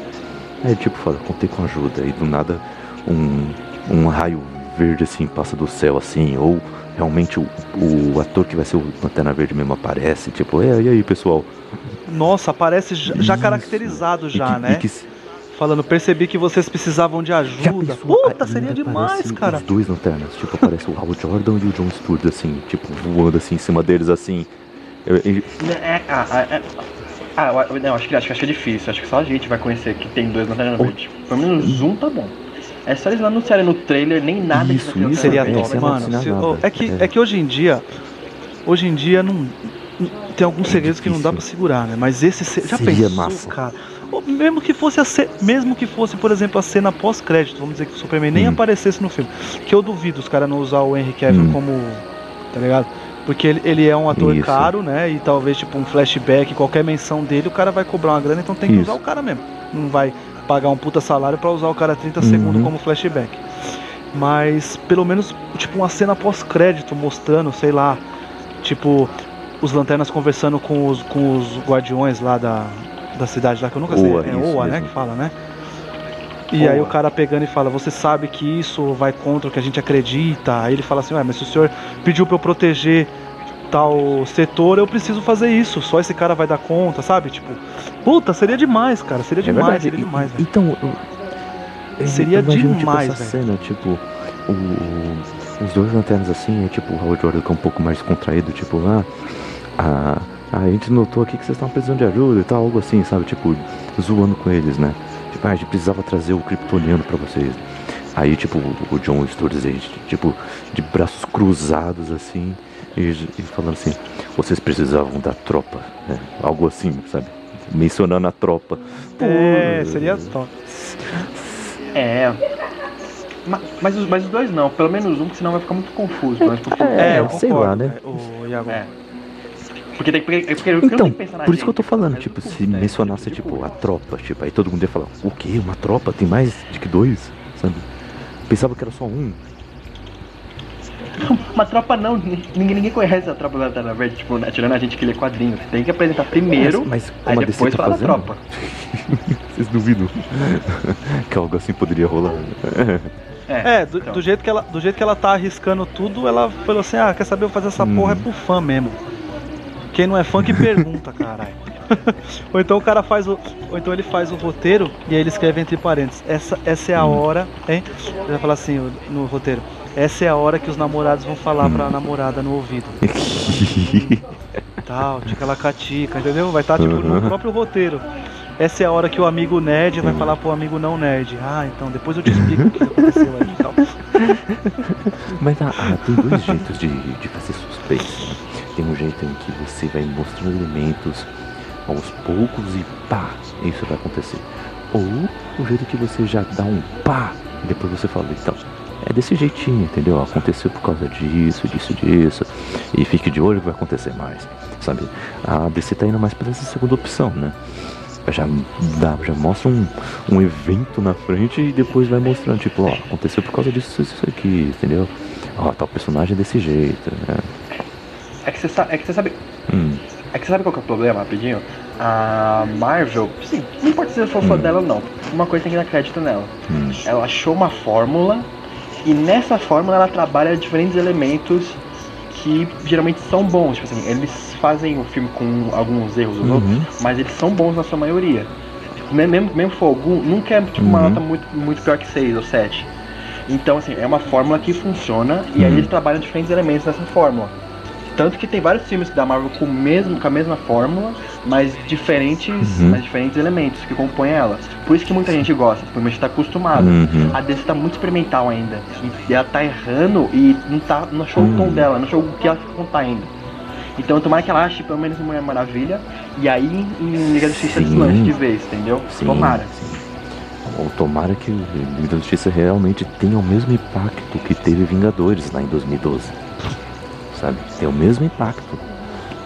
S1: Aí, tipo, fala, contei com ajuda. E do nada, um, um raio verde, assim, passa do céu, assim. Ou realmente o, o ator que vai ser o Lanterna Verde mesmo aparece. Tipo, é, e aí, pessoal?
S3: Nossa, aparece já, já
S1: Isso.
S3: caracterizado
S1: E
S3: já,
S1: que-
S3: né?
S1: E que,
S3: Falando, percebi que vocês precisavam de ajuda. Puta, seria demais, cara.
S1: Os dois lanternas. Tipo, aparece o Hal Jordan e o John Stewart, assim, tipo, voando assim em cima deles, assim. Eu- eu-
S2: É, ah, ah, é- ah, eu- não, acho que, acho que acho que é difícil. Acho que só a gente vai conhecer que tem dois Lanternas
S1: Oh.
S2: Verdes. Pelo menos um tá bom. É só eles não anunciarem no trailer nem nada
S1: Isso,
S2: que
S1: isso
S3: Seria
S1: é,
S3: top, mano. se-
S1: nada.
S3: oh, é, que,
S1: É.
S3: é que hoje em dia. Hoje em dia não. Tem alguns
S1: É
S3: segredos que não dá pra
S1: difícil.
S3: segurar, né? Mas esse. se- Já
S1: Seria
S3: pensou,
S1: massa.
S3: cara? Ou mesmo que fosse a ce- mesmo que fosse, por exemplo, a cena pós-crédito, vamos dizer que o Superman nem
S1: Hum.
S3: aparecesse no filme. Que eu duvido os caras não usar o Henry Cavill
S1: Hum.
S3: como. Tá ligado? Porque ele, ele é um ator
S1: Isso.
S3: caro, né? E talvez, tipo, um flashback, qualquer menção dele, o cara vai cobrar uma grana, então tem que
S1: Isso.
S3: usar o cara mesmo. Não vai pagar um puta salário pra usar o cara 30
S1: Uhum.
S3: segundos como flashback. Mas pelo menos, tipo, uma cena pós-crédito mostrando, sei lá, tipo, os lanternas conversando com os, com os guardiões lá da, da cidade lá, que eu nunca sei.
S1: Oa,
S3: é
S1: isso
S3: Oa, né? Que fala, né? E aí
S2: Oa.
S3: o cara pegando e fala, você sabe que isso vai contra o que a gente acredita. Aí ele fala assim, ué, mas se o senhor pediu pra eu proteger tal setor, eu preciso fazer isso. Só esse cara vai dar conta, sabe? Tipo, puta, seria demais, cara. Seria
S1: É
S3: demais,
S1: verdade.
S3: seria
S1: E-
S3: demais, velho.
S1: Então, eu- eu
S3: Seria
S1: imagino,
S3: demais,
S1: tipo, essa cena, tipo, o- o- os dois lanternas assim, é tipo o Howard Jordan que é um pouco mais contraído, tipo, ah, a, a gente notou aqui que vocês estão precisando de ajuda e tal, algo assim, sabe? Tipo, zoando com eles, né? Tipo, ah, a gente precisava trazer o Kryptoniano pra vocês. Aí, tipo, o John Sturges, aí, tipo, de braços cruzados assim, e, e falando assim, vocês precisavam da tropa, né? Algo assim, sabe? Mencionando a tropa.
S3: É,
S1: Pô,
S3: seria top.
S2: É. Ma- Mas, os, mas os dois não, pelo menos um, que senão vai ficar muito confuso. Mas, tipo,
S1: É,
S3: eu
S1: sei
S3: concordo,
S1: lá, né?
S3: O Iago.
S2: é. Porque tem porque, porque
S1: Então,
S2: tenho que pensar na
S1: por isso que eu tô falando,
S2: mas
S1: tipo, se
S2: né?
S1: mencionasse, tipo, a tropa, tipo, aí todo mundo ia falar, o quê? Uma tropa? Tem mais de que dois? Sabe? Pensava que era só um.
S2: Uma tropa não, ninguém, ninguém conhece a tropa da Lanterna Verde, tipo, né, tirando a gente que lê quadrinhos. Tem que apresentar primeiro,
S1: mas, mas
S2: aí depois
S1: tá
S2: fala
S1: fazendo,
S2: tropa.
S1: vocês duvidam que algo assim poderia rolar?
S3: É, do,
S2: então.
S3: do jeito que ela, do jeito que ela tá arriscando tudo, ela falou assim: "Ah, quer saber, eu vou fazer essa
S1: Hum.
S3: porra é pro fã mesmo". Quem não é fã que pergunta, caralho. ou então o cara faz o, ou então ele faz o roteiro e aí ele escreve entre parênteses: "Essa essa é a
S1: Hum.
S3: hora", hein? Ele vai falar assim no roteiro: "Essa é a hora que os namorados vão falar
S1: Hum.
S3: pra namorada no ouvido". Tal, tica lacatica, entendeu? Vai estar tipo no próprio roteiro. Essa é a hora que o amigo nerd vai falar pro amigo não nerd. Ah, então depois eu te explico o que aconteceu aí e tal.
S1: Mas ah, ah, tem dois jeitos de, de fazer suspense. Tem um jeito em que você vai mostrando elementos aos poucos e pá, isso vai acontecer. Ou o jeito que você já dá um pá e depois você fala, então, é desse jeitinho, entendeu? Aconteceu por causa disso, disso, disso. E fique de olho que vai acontecer mais, sabe? A DC tá indo mais pra essa segunda opção, né? Já, dá, já mostra um, um evento na frente e depois vai mostrando, tipo, ó, aconteceu por causa disso, isso, isso aqui, entendeu? Ó, tal personagem é desse jeito, né?
S2: É que você sabe, é que você sabe,
S1: Hum,
S2: é que você sabe qual que é o problema, rapidinho? A Marvel, sim, não importa se eu fã
S1: Hum.
S2: dela ou não, uma coisa tem que dar crédito nela.
S1: hum,
S2: Ela achou uma fórmula e nessa fórmula ela trabalha diferentes elementos que geralmente são bons. Tipo assim, eles fazem o filme com alguns erros ou outros,
S1: Uhum.
S2: mas eles são bons na sua maioria. Me- Mesmo, mesmo for algum, nunca é tipo, uma
S1: Uhum.
S2: nota muito, muito pior que 6 ou 7. Então, assim, é uma fórmula que funciona e aí
S1: Uhum.
S2: eles trabalham diferentes elementos dessa fórmula. Tanto que tem vários filmes da Marvel com, mesmo, com a mesma fórmula, mas diferentes,
S1: Uhum.
S2: mas diferentes elementos que compõem ela. Por isso que muita gente gosta, porque a gente tá acostumado.
S1: Uhum.
S2: A DC tá muito experimental ainda. E ela tá errando e não, tá, não achou o tom
S1: Hum.
S2: dela, não achou o que ela quer contar ainda. Então tomara que ela ache pelo menos uma Maravilha e aí em Liga da Justiça deslanche de vez, entendeu?
S1: Sim,
S2: Tomara.
S1: sim. Ou tomara que o Liga da Justiça realmente tenha o mesmo impacto que teve Vingadores lá em 2012. Sabe? Tem o mesmo impacto.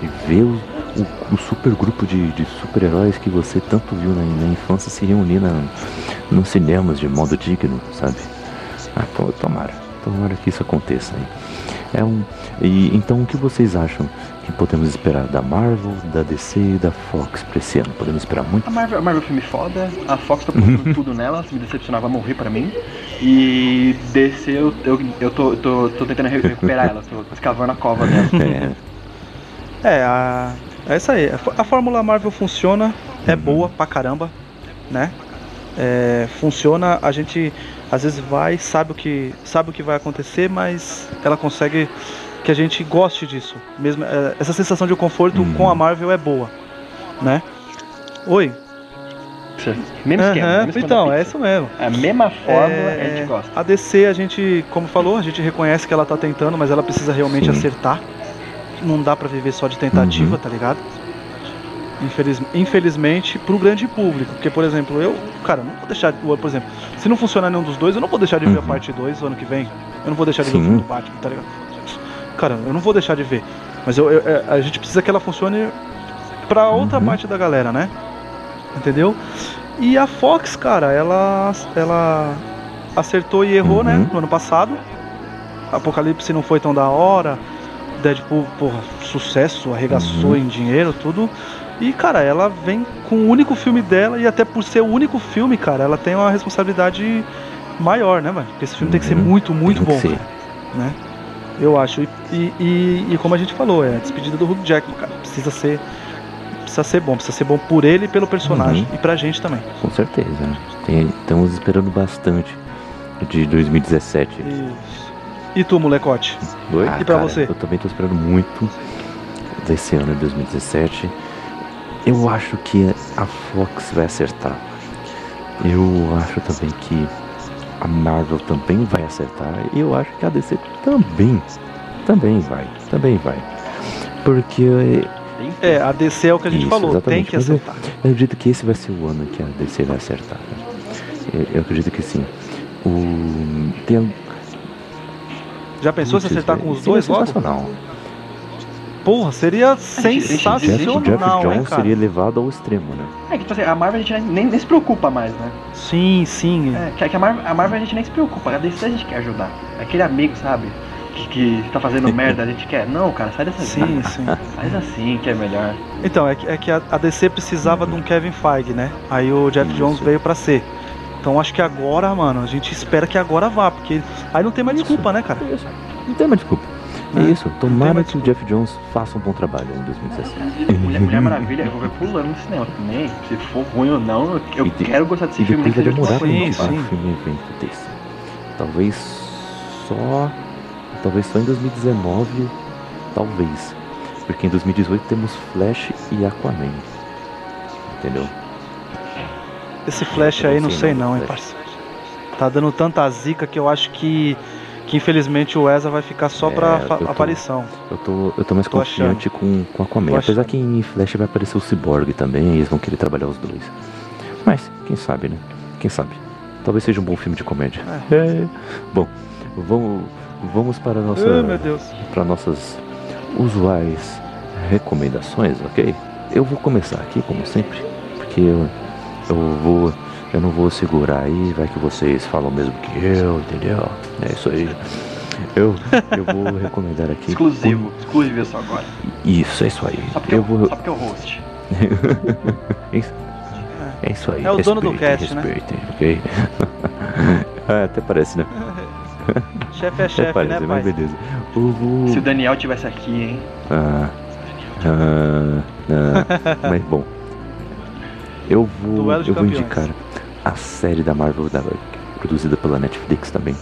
S1: E ver o, o, o super grupo de, de super-heróis que você tanto viu na, na infância se reunir na, nos cinemas de modo digno, sabe? Ah, tomara. Tomara que isso aconteça aí. É um. E, então o que vocês acham que podemos esperar da Marvel, da DC e da Fox pra esse ano? Podemos esperar muito?
S2: A Marvel, a Marvel é um filme foda, a Fox tá postando tudo nela, se me decepcionar vai morrer pra mim. E DC eu, eu, eu tô, tô, tô tentando re- recuperar ela, tô escavando a cova dela.
S1: É.
S3: É, a, é isso aí. A Fórmula Marvel funciona, é
S1: Uhum.
S3: boa pra caramba, né? É, funciona, a gente às vezes vai, sabe o que sabe o que vai acontecer, mas ela consegue que a gente goste disso. Mesmo é, essa sensação de conforto
S1: Uhum.
S3: com a Marvel é boa, né? Oi.
S2: Mesmo esquema,
S3: Aham,
S2: mesmo esquema
S3: então, é
S2: Pixar.
S3: isso mesmo.
S2: A mesma fórmula
S3: É,
S2: a gente gosta.
S3: A DC, a gente, como falou, a gente reconhece que ela tá tentando, mas ela precisa realmente
S1: Sim.
S3: acertar. Não dá pra viver só de tentativa,
S1: Uhum.
S3: tá ligado? Infeliz, infelizmente, pro grande público. Porque, por exemplo, eu, cara, não vou deixar. Por exemplo, se não funcionar nenhum dos dois, eu não vou deixar de ver a
S1: Uhum.
S3: parte 2 ano que vem. Eu não vou deixar de ver o
S1: Sim.
S3: filme do Batman, tá ligado? Cara, eu não vou deixar de ver. Mas eu, eu- é, a gente precisa que ela funcione pra outra
S1: Uhum.
S3: parte da galera, né? Entendeu? E a Fox, cara, ela, ela acertou e errou,
S1: Uhum.
S3: né? No ano passado. Apocalipse não foi tão da hora. Deadpool, porra, sucesso, arregaçou
S1: Uhum.
S3: em dinheiro, tudo. E, cara, ela vem com o único filme dela e até por ser o único filme, cara, ela tem uma responsabilidade maior, né, mano? Porque esse filme tem que ser
S1: Uhum.
S3: muito, muito
S1: Tem
S3: bom, cara, né? Eu acho. E, e, e- como a gente falou, é a despedida do Hugh Jackman, cara. Precisa ser. Precisa ser bom, precisa ser bom por ele e pelo personagem.
S1: Uhum.
S3: E pra gente também.
S1: Com certeza. Tem- estamos esperando bastante de 2017.
S3: Isso. E tu, molecote?
S1: Oi?
S3: E pra você?
S1: Eu também tô esperando muito desse ano de 2017. Eu acho que a Fox vai acertar. Eu acho também que a Marvel também vai acertar. E eu acho que a DC também. Também vai. Também vai. Porque
S3: É, a DC é o que a gente
S1: Isso,
S3: falou, tem
S1: exatamente,
S3: que
S1: mas eu-
S3: acertar.
S1: eu acredito que esse vai ser o ano que a DC vai acertar. Eu, eu acredito que sim. O, tem,
S3: Já pensou se acertar com os dois logo?
S1: sensacional.
S3: Porra, seria sensacional,
S1: Jeff, Jeff
S3: né,
S1: Jones
S3: cara?
S1: seria levado ao extremo, né?
S2: É que tipo assim, a Marvel a gente nem, nem se preocupa mais, né?
S3: Sim, sim.
S2: É, que, que a, Marvel, a Marvel a gente nem se preocupa, a DC a gente quer ajudar. Aquele amigo, sabe? Que, que tá fazendo merda, a gente quer. Não, cara, sai dessa
S3: Sim,
S2: vida.
S3: sim.
S2: Faz assim que é melhor.
S3: Então, é que, é que a, a DC precisava de um Kevin Feige, né? Aí o Jeff
S1: Isso.
S3: Jones veio pra ser. Então acho que agora, mano, a gente espera que agora vá, porque aí não tem mais
S1: Isso.
S3: desculpa, né, cara?
S1: Isso. Não tem mais desculpa. É
S3: Né?
S1: isso. Tomara que o Jeff Jones faça um bom trabalho em 2017.
S2: Mulher, Mulher Maravilha, eu vou ver pulando no cinema também. Se for ruim ou não, eu,
S1: E de-
S2: quero gostar desse
S1: E
S2: filme.
S1: depois vai demorar pra lançar um filme evento desse. Talvez só. Talvez só em 2019. Talvez. Porque em 2018 temos Flash e Aquaman. Entendeu?
S3: Esse Flash aí,
S1: não sei não,
S3: hein, parceiro. Tá dando tanta zica que eu acho que, que infelizmente o Ezra vai ficar só
S1: É,
S3: pra
S1: eu tô-
S3: aparição.
S1: Eu tô, eu tô mais
S3: Tô
S1: confiante com, com Aquaman.
S3: Tô
S1: Apesar que em Flash vai aparecer o Cyborg também, e eles vão querer trabalhar os dois. Mas, quem sabe, né? Quem sabe? Talvez seja um bom filme de comédia. É. Bom, vamos, vamos para a nossa. Para nossas usuais recomendações, ok? Eu vou começar aqui, como sempre, porque eu, eu vou, eu não vou segurar aí, vai que vocês falam mesmo que eu, entendeu? É isso aí. Eu, eu vou recomendar aqui.
S2: Exclusivo, exclusivo só agora.
S1: Isso, é isso aí.
S2: Só porque
S1: Eu
S2: eu,
S1: vou.
S2: só porque eu host.
S1: É isso aí.
S3: É o dono do
S1: respeitem,
S3: cast, né?
S1: respeitem, ok? Ah, até parece, né?
S3: Chefe é chefe,
S1: parece,
S3: né,
S1: mas
S3: pai?
S1: beleza. Vou.
S2: Se o Daniel tivesse aqui, hein?
S1: Ah, ah, ah, mas bom, eu vou, eu vou indicar a série da Marvel da, produzida pela Netflix também,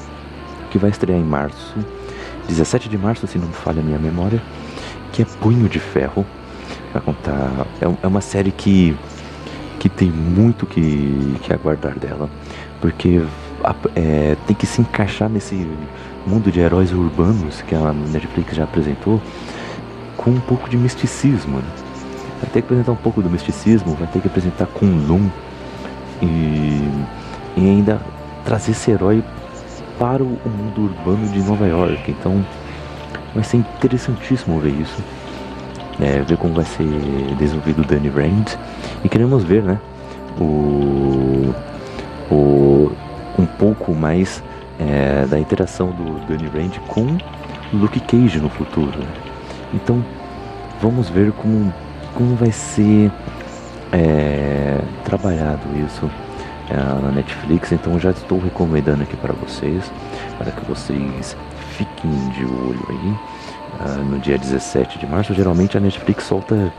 S1: que vai estrear em março, 17 de março, se não me falha a minha memória, que é Punho de Ferro. Vai contar, é, é uma série que que tem muito que, que aguardar dela, porque é, tem que se encaixar nesse mundo de heróis urbanos que a Netflix já apresentou com um pouco de misticismo. Né? Vai ter que apresentar um pouco do misticismo, vai ter que apresentar Kunlun e, e ainda trazer esse herói para o mundo urbano de Nova York. Então vai ser interessantíssimo ver isso. É, ver como vai ser desenvolvido o Danny Rand. E queremos ver, né? O, o, um pouco mais é, da interação do Danny Rand com Luke Cage no futuro. né? Então vamos ver como, como vai ser é, trabalhado isso é, na Netflix. Então já estou recomendando aqui para vocês, para que vocês fiquem de olho aí. ah, no dia 17 de março, geralmente a Netflix solta,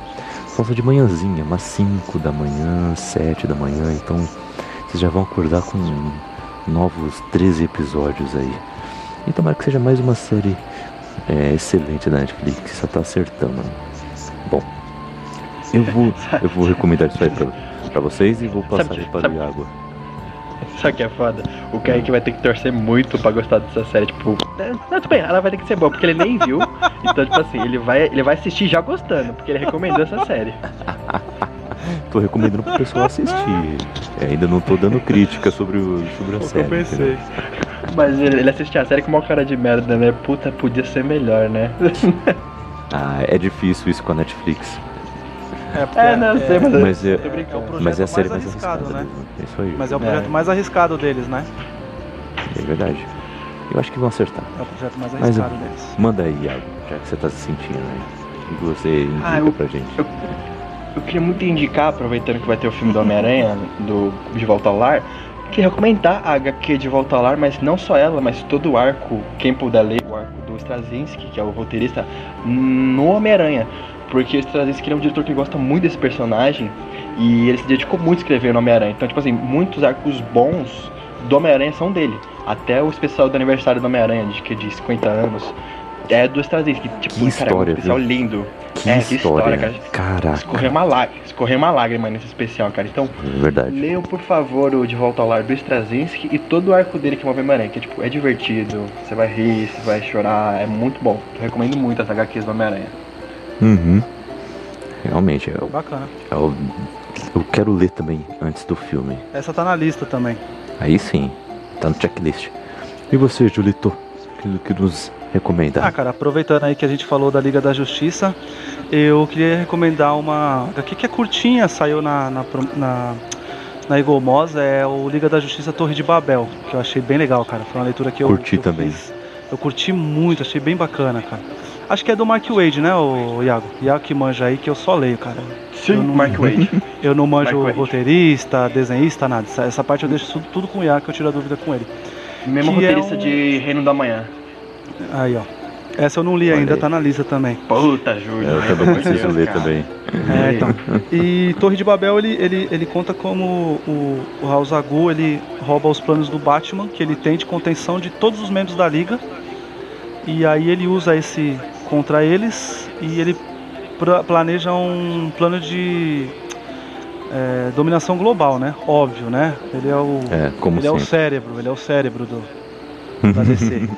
S1: solta de manhãzinha, umas 5 da manhã, 7 da manhã, então vocês já vão acordar com novos 13 episódios aí. E tomara que seja mais uma série é, excelente da Netflix, só tá acertando. Né? Eu vou, eu vou recomendar isso aí pra, pra vocês e vou passar
S2: Sabe-
S1: para
S2: sabe-
S1: Iago.
S2: Sabe o que é foda? O Kaique vai ter que torcer muito pra gostar dessa série, tipo. é, Não, tudo bem, ela vai ter que ser boa, porque ele nem viu. Então, tipo assim, ele vai, ele vai assistir já gostando, porque ele recomendou essa série.
S1: Tô recomendando pro pessoal assistir. É, ainda não tô dando crítica sobre, o, sobre a série.
S3: eu pensei.
S1: entendeu?
S2: Mas ele, ele assistiu a série com uma cara de merda, né? Puta, podia ser melhor, né?
S1: Ah, é difícil isso com a Netflix.
S3: É, porque
S2: É, não, eu sei, mas-
S1: Mas é,
S3: é o projeto
S1: mas é a série
S3: mais
S1: mais
S3: arriscado,
S1: arriscada.
S3: né?
S1: É isso aí.
S3: Mas é o
S2: É.
S3: projeto mais arriscado deles, né?
S1: É verdade. Eu acho que vão acertar.
S3: É o projeto mais
S1: Mas
S3: arriscado
S1: eu-
S3: deles.
S1: Manda aí, Iago, já que você tá se sentindo aí. O que você indica
S2: Ah, eu-
S1: pra gente?
S2: eu- Eu queria muito indicar, aproveitando que vai ter o filme do Homem-Aranha, do De Volta ao Lar, queria recomendar a HQ De Volta ao Lar, mas não só ela, mas todo o arco, quem puder ler, o arco do Straczynski, que é o roteirista, no Homem-Aranha. Porque o Straczynski ele é um diretor que gosta muito desse personagem e ele se dedicou muito a escrever no Homem-Aranha. Então, tipo assim, muitos arcos bons do Homem-Aranha são dele. Até o especial do aniversário do Homem-Aranha, de, que é de 50 anos, é do Straczynski. Tipo,
S1: Que
S2: cara, é um
S1: história,
S2: especial
S1: viu?
S2: lindo.
S1: Que
S2: é, que
S1: história,
S2: história, cara.
S1: Caraca,
S2: Escorreu uma lágrima, escorreu uma lágrima nesse especial, cara. Então,
S1: é verdade.
S2: leiam por favor o De Volta ao Lar do Straczynski e todo o arco dele que é o Homem-Aranha, que tipo, é divertido, você vai rir, você vai chorar, é muito bom. Eu recomendo muito as HQs do Homem-Aranha.
S1: Uhum. Realmente, eu,
S3: Bacana.
S1: eu, eu quero ler também antes do filme.
S3: Essa tá na lista também.
S1: Aí sim, tá no checklist. E você, Julito, que, que nos recomenda?
S3: Ah, cara, aproveitando aí que a gente falou da Liga da Justiça, eu queria recomendar uma HQ que é curtinha, saiu na, na, na, na é o Liga da Justiça Torre de Babel, que eu achei bem legal, cara. Foi uma leitura que eu
S1: Curti
S3: que eu
S1: também.
S3: fiz. Eu curti muito, achei bem bacana, cara. Acho que é do Mark Wade, né, o Iago? Iago que manja aí que eu só leio, cara.
S2: Sim,
S3: Eu não-
S2: Mark Wade.
S3: Eu não manjo
S2: Mark Wade.
S3: roteirista, desenhista, nada. Essa, essa parte eu deixo tudo, tudo com o Iago que eu tiro a dúvida com ele.
S2: Mesmo
S3: Que é
S2: roteirista
S3: um-
S2: de Reino da Manhã.
S3: Aí, ó. Essa eu não li
S1: Olha
S3: ainda,
S1: aí.
S3: tá na lista também.
S2: Puta, Júlio.
S1: eu
S2: pelo
S1: também preciso ler também.
S3: É, então. E Torre de Babel, ele, ele, ele conta como o, o Raul Zagu, ele rouba os planos do Batman, que ele tem de contenção de todos os membros da Liga. E aí ele usa esse contra eles e ele planeja um plano de é, dominação global, né? Óbvio, né? Ele é o,
S1: É,
S3: ele é o cérebro, ele é o cérebro do, da DC.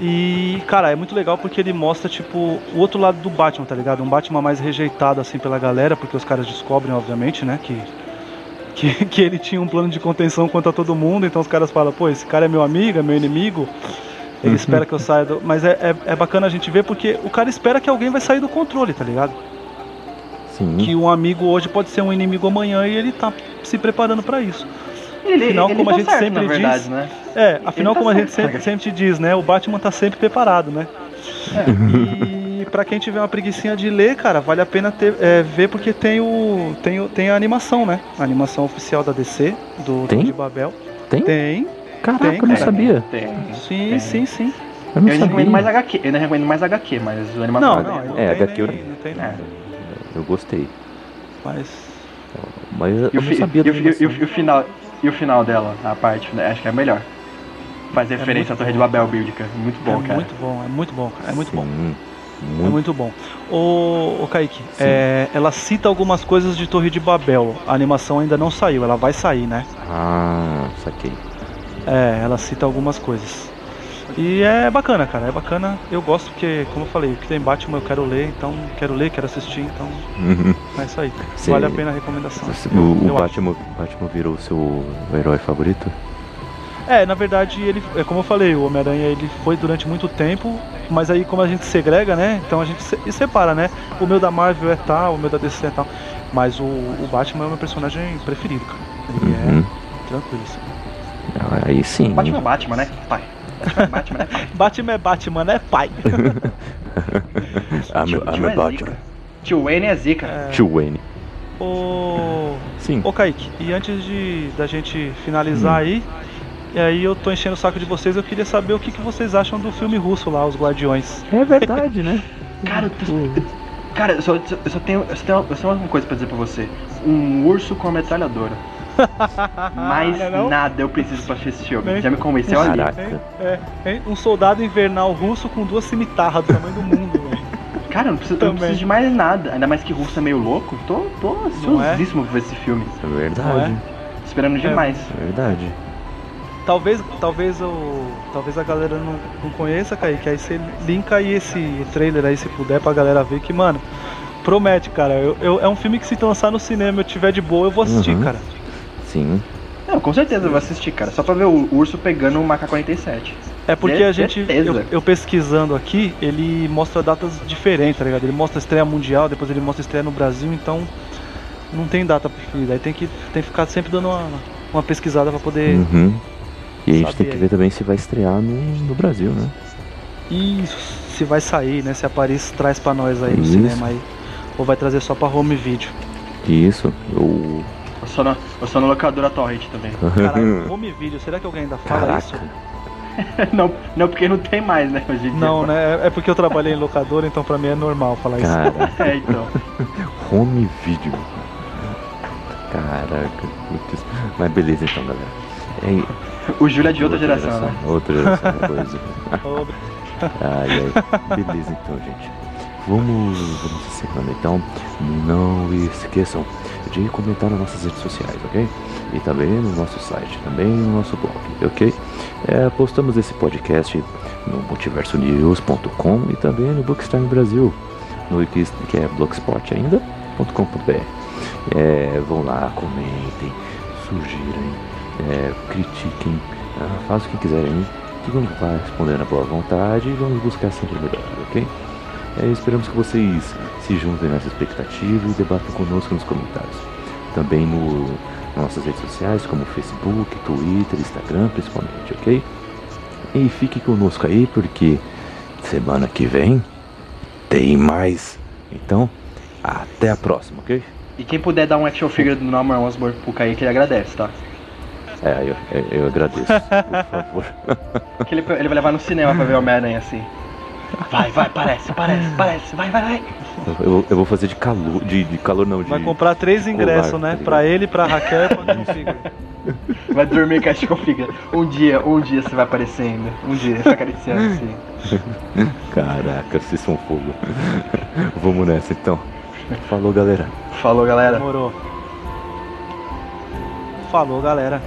S3: e, cara, é muito legal porque ele mostra, tipo, o outro lado do Batman, tá ligado? Um Batman mais rejeitado, assim, pela galera, porque os caras descobrem, obviamente, né, que, que, que ele tinha um plano de contenção contra todo mundo, então os caras falam, pô, esse cara é meu amigo, é meu inimigo, ele espera que eu saia do... Mas é, é, é bacana a gente ver porque o cara espera que alguém vai sair do controle, tá ligado?
S1: Sim.
S3: Que um amigo hoje pode ser um inimigo amanhã e ele tá se preparando pra isso.
S2: Ele,
S3: Afinal,
S2: ele
S3: como a
S2: tá
S3: gente
S2: certo,
S3: sempre
S2: verdade,
S3: diz-
S2: né?
S3: É, afinal,
S2: tá
S3: como a gente
S2: certo.
S3: sempre, sempre diz, né? O Batman tá sempre preparado, né?
S2: É.
S3: E pra quem tiver uma preguicinha de ler, cara, vale a pena ter, é, ver porque tem o, tem o. Tem a animação, né? A animação oficial da DC, do
S1: Tem?
S3: Torre de Babel.
S1: Tem?
S3: Tem.
S1: Caraca,
S3: tem,
S1: eu não
S3: cara.
S1: sabia.
S2: Tem.
S3: Sim,
S2: Tem.
S3: sim, sim.
S1: Eu não
S2: Eu ainda
S1: sabia.
S2: recomendo mais HQ, eu ainda recomendo mais HQ, mas o animação
S3: Não,
S2: é
S3: não, não
S1: É, HQ eu-
S3: nem, não tem não.
S2: É.
S1: Eu gostei.
S3: Mas.
S1: Mas eu
S2: E o,
S1: não
S2: fi-
S1: sabia
S2: o fi- e o- e o final, e o final dela, a parte, né, acho que é melhor. Faz referência
S3: muito
S2: à Torre de
S3: bom.
S2: Babel bíblica. Muito bom,
S3: é
S2: cara.
S3: muito bom, é muito bom, é muito bom.
S1: Sim,
S3: É
S1: muito.
S3: muito bom. Ô, ô Kaique, é, ela cita algumas coisas de Torre de Babel. A animação ainda não saiu, ela vai sair, né?
S1: Ah, saquei.
S3: É, ela cita algumas coisas. E é bacana, cara, é bacana. Eu gosto porque, como eu falei, o que tem Batman eu quero ler, então quero ler, quero assistir, então é isso aí.
S1: Sim.
S3: Vale a pena a recomendação.
S1: O, o Batman, Batman virou o seu herói favorito?
S3: É, na verdade, ele, é como eu falei, o Homem-Aranha ele foi durante muito tempo, mas aí como a gente segrega, né? Então a gente se, e separa, né? O meu da Marvel é tal, o meu da DC é tal. Mas o, o Batman é o meu personagem preferido, cara. Ele
S1: Uhum.
S3: é tranquilo. assim.
S1: Aí sim.
S2: Batman é Batman, né? Pai. Batman é Batman, né? pai?
S3: Batman é Batman, né, pai?
S1: Ah, meu,
S2: Tio-
S1: ah,
S2: tio
S1: meu
S2: é
S1: Batman.
S2: zica. Tio Wayne é zica.
S3: É,
S1: Tio Wayne.
S3: ô,
S1: Sim.
S3: ô Kaique, e antes de da gente finalizar aí, e aí eu tô enchendo o saco de vocês, eu queria saber o que, que vocês acham do filme russo lá, Os Guardiões.
S1: É verdade, né?
S2: Cara, eu tô- cara, eu só, eu só tenho, eu só tenho, eu só tenho uma coisa pra dizer pra você. Um urso com uma metralhadora. Mais
S3: Não é não?
S2: nada eu preciso pra assistir esse filme.
S3: Nem-
S2: Já me convenceu ali.
S1: Caraca.
S3: Hein? É, hein? Um soldado invernal russo com duas cimitarras do tamanho do mundo, velho.
S2: Cara, eu não, preciso, eu não preciso de mais nada. Ainda mais que russo é meio louco. Tô, tô
S3: é?
S2: ansiosíssimo pra ver esse filme.
S1: É verdade.
S2: Esperando demais.
S1: É verdade.
S3: Talvez, talvez, o, talvez a galera não, não conheça, Kaique, aí você linka aí esse trailer aí, se puder, pra galera ver que, mano, promete, cara. Eu, eu- é um filme que se lançar no cinema e eu tiver de boa, eu vou assistir,
S1: Uhum.
S3: cara.
S1: Sim.
S2: Não, com certeza eu vou assistir, cara. Só pra ver o urso pegando um MK-47.
S3: É porque a gente, eu, eu pesquisando aqui, ele mostra datas diferentes, tá ligado? Ele mostra a estreia mundial, depois ele mostra a estreia no Brasil, então não tem data preferida. Aí tem que, tem que ficar sempre dando uma, uma pesquisada pra poder
S1: Uhum. E a gente tem que
S3: aí.
S1: ver também se vai estrear no, no Brasil, né?
S3: Isso, se vai sair, né? Se a Paris traz pra nós aí no
S1: Isso.
S3: cinema aí. Ou vai trazer só pra home video.
S1: Isso. Eu...
S2: Eu sou na, eu sou na locadora Torrent também.
S3: Caralho, home video, será que alguém ainda fala isso?
S1: Caraca.
S2: não, não, porque não tem mais, né, hoje em dia.
S3: Não, né? É porque eu trabalhei em locadora, então pra mim é normal falar isso.
S1: Cara,
S2: É, então.
S1: home video. Caraca, putz. Mas beleza então, galera. É,
S2: O Júlio é de outra geração, né?
S1: Outra geração, coisa. Ai, ai. Beleza então, gente. Vamos, vamos encerrando então. Não esqueçam de comentar nas nossas redes sociais, ok? E também no nosso site, também no nosso blog, ok? É, postamos esse podcast no multiversonews.com e também no Bookstime Brasil, no que, é blogspot ainda.com.br. É, vão lá, comentem, sugirem, é, critiquem, ah, façam o que quiserem, que vamos lá responder na boa vontade e vamos buscar sempre melhor, ok? É, esperamos que vocês se juntem nessa expectativa e debatam conosco nos comentários. Também no nossas redes sociais, como Facebook, Twitter, Instagram, principalmente, ok? E fique conosco aí, porque semana que vem tem mais. Então, até a próxima, ok?
S2: E quem puder dar um action figure do Norman Osborn pro Kaique, ele agradece, tá?
S1: É, eu, eu, eu agradeço, por favor.
S2: Que ele, ele vai levar no cinema pra ver o Homem-Aranha assim. Vai, vai, parece, parece, parece, vai, vai, vai.
S1: Eu, vou- eu vou fazer de calor, de, de calor não, de...
S3: Vai comprar três ingressos,
S1: colar,
S3: né?
S1: tá
S3: pra ele, pra Raquel e pra.
S2: Vai dormir com a action figure. Um dia, um dia você vai aparecer ainda. Um dia, você acariciando assim.
S1: Caraca, vocês são fogo. Vamos nessa então. Falou, galera.
S2: Falou, galera.
S3: Demorou. Falou, galera.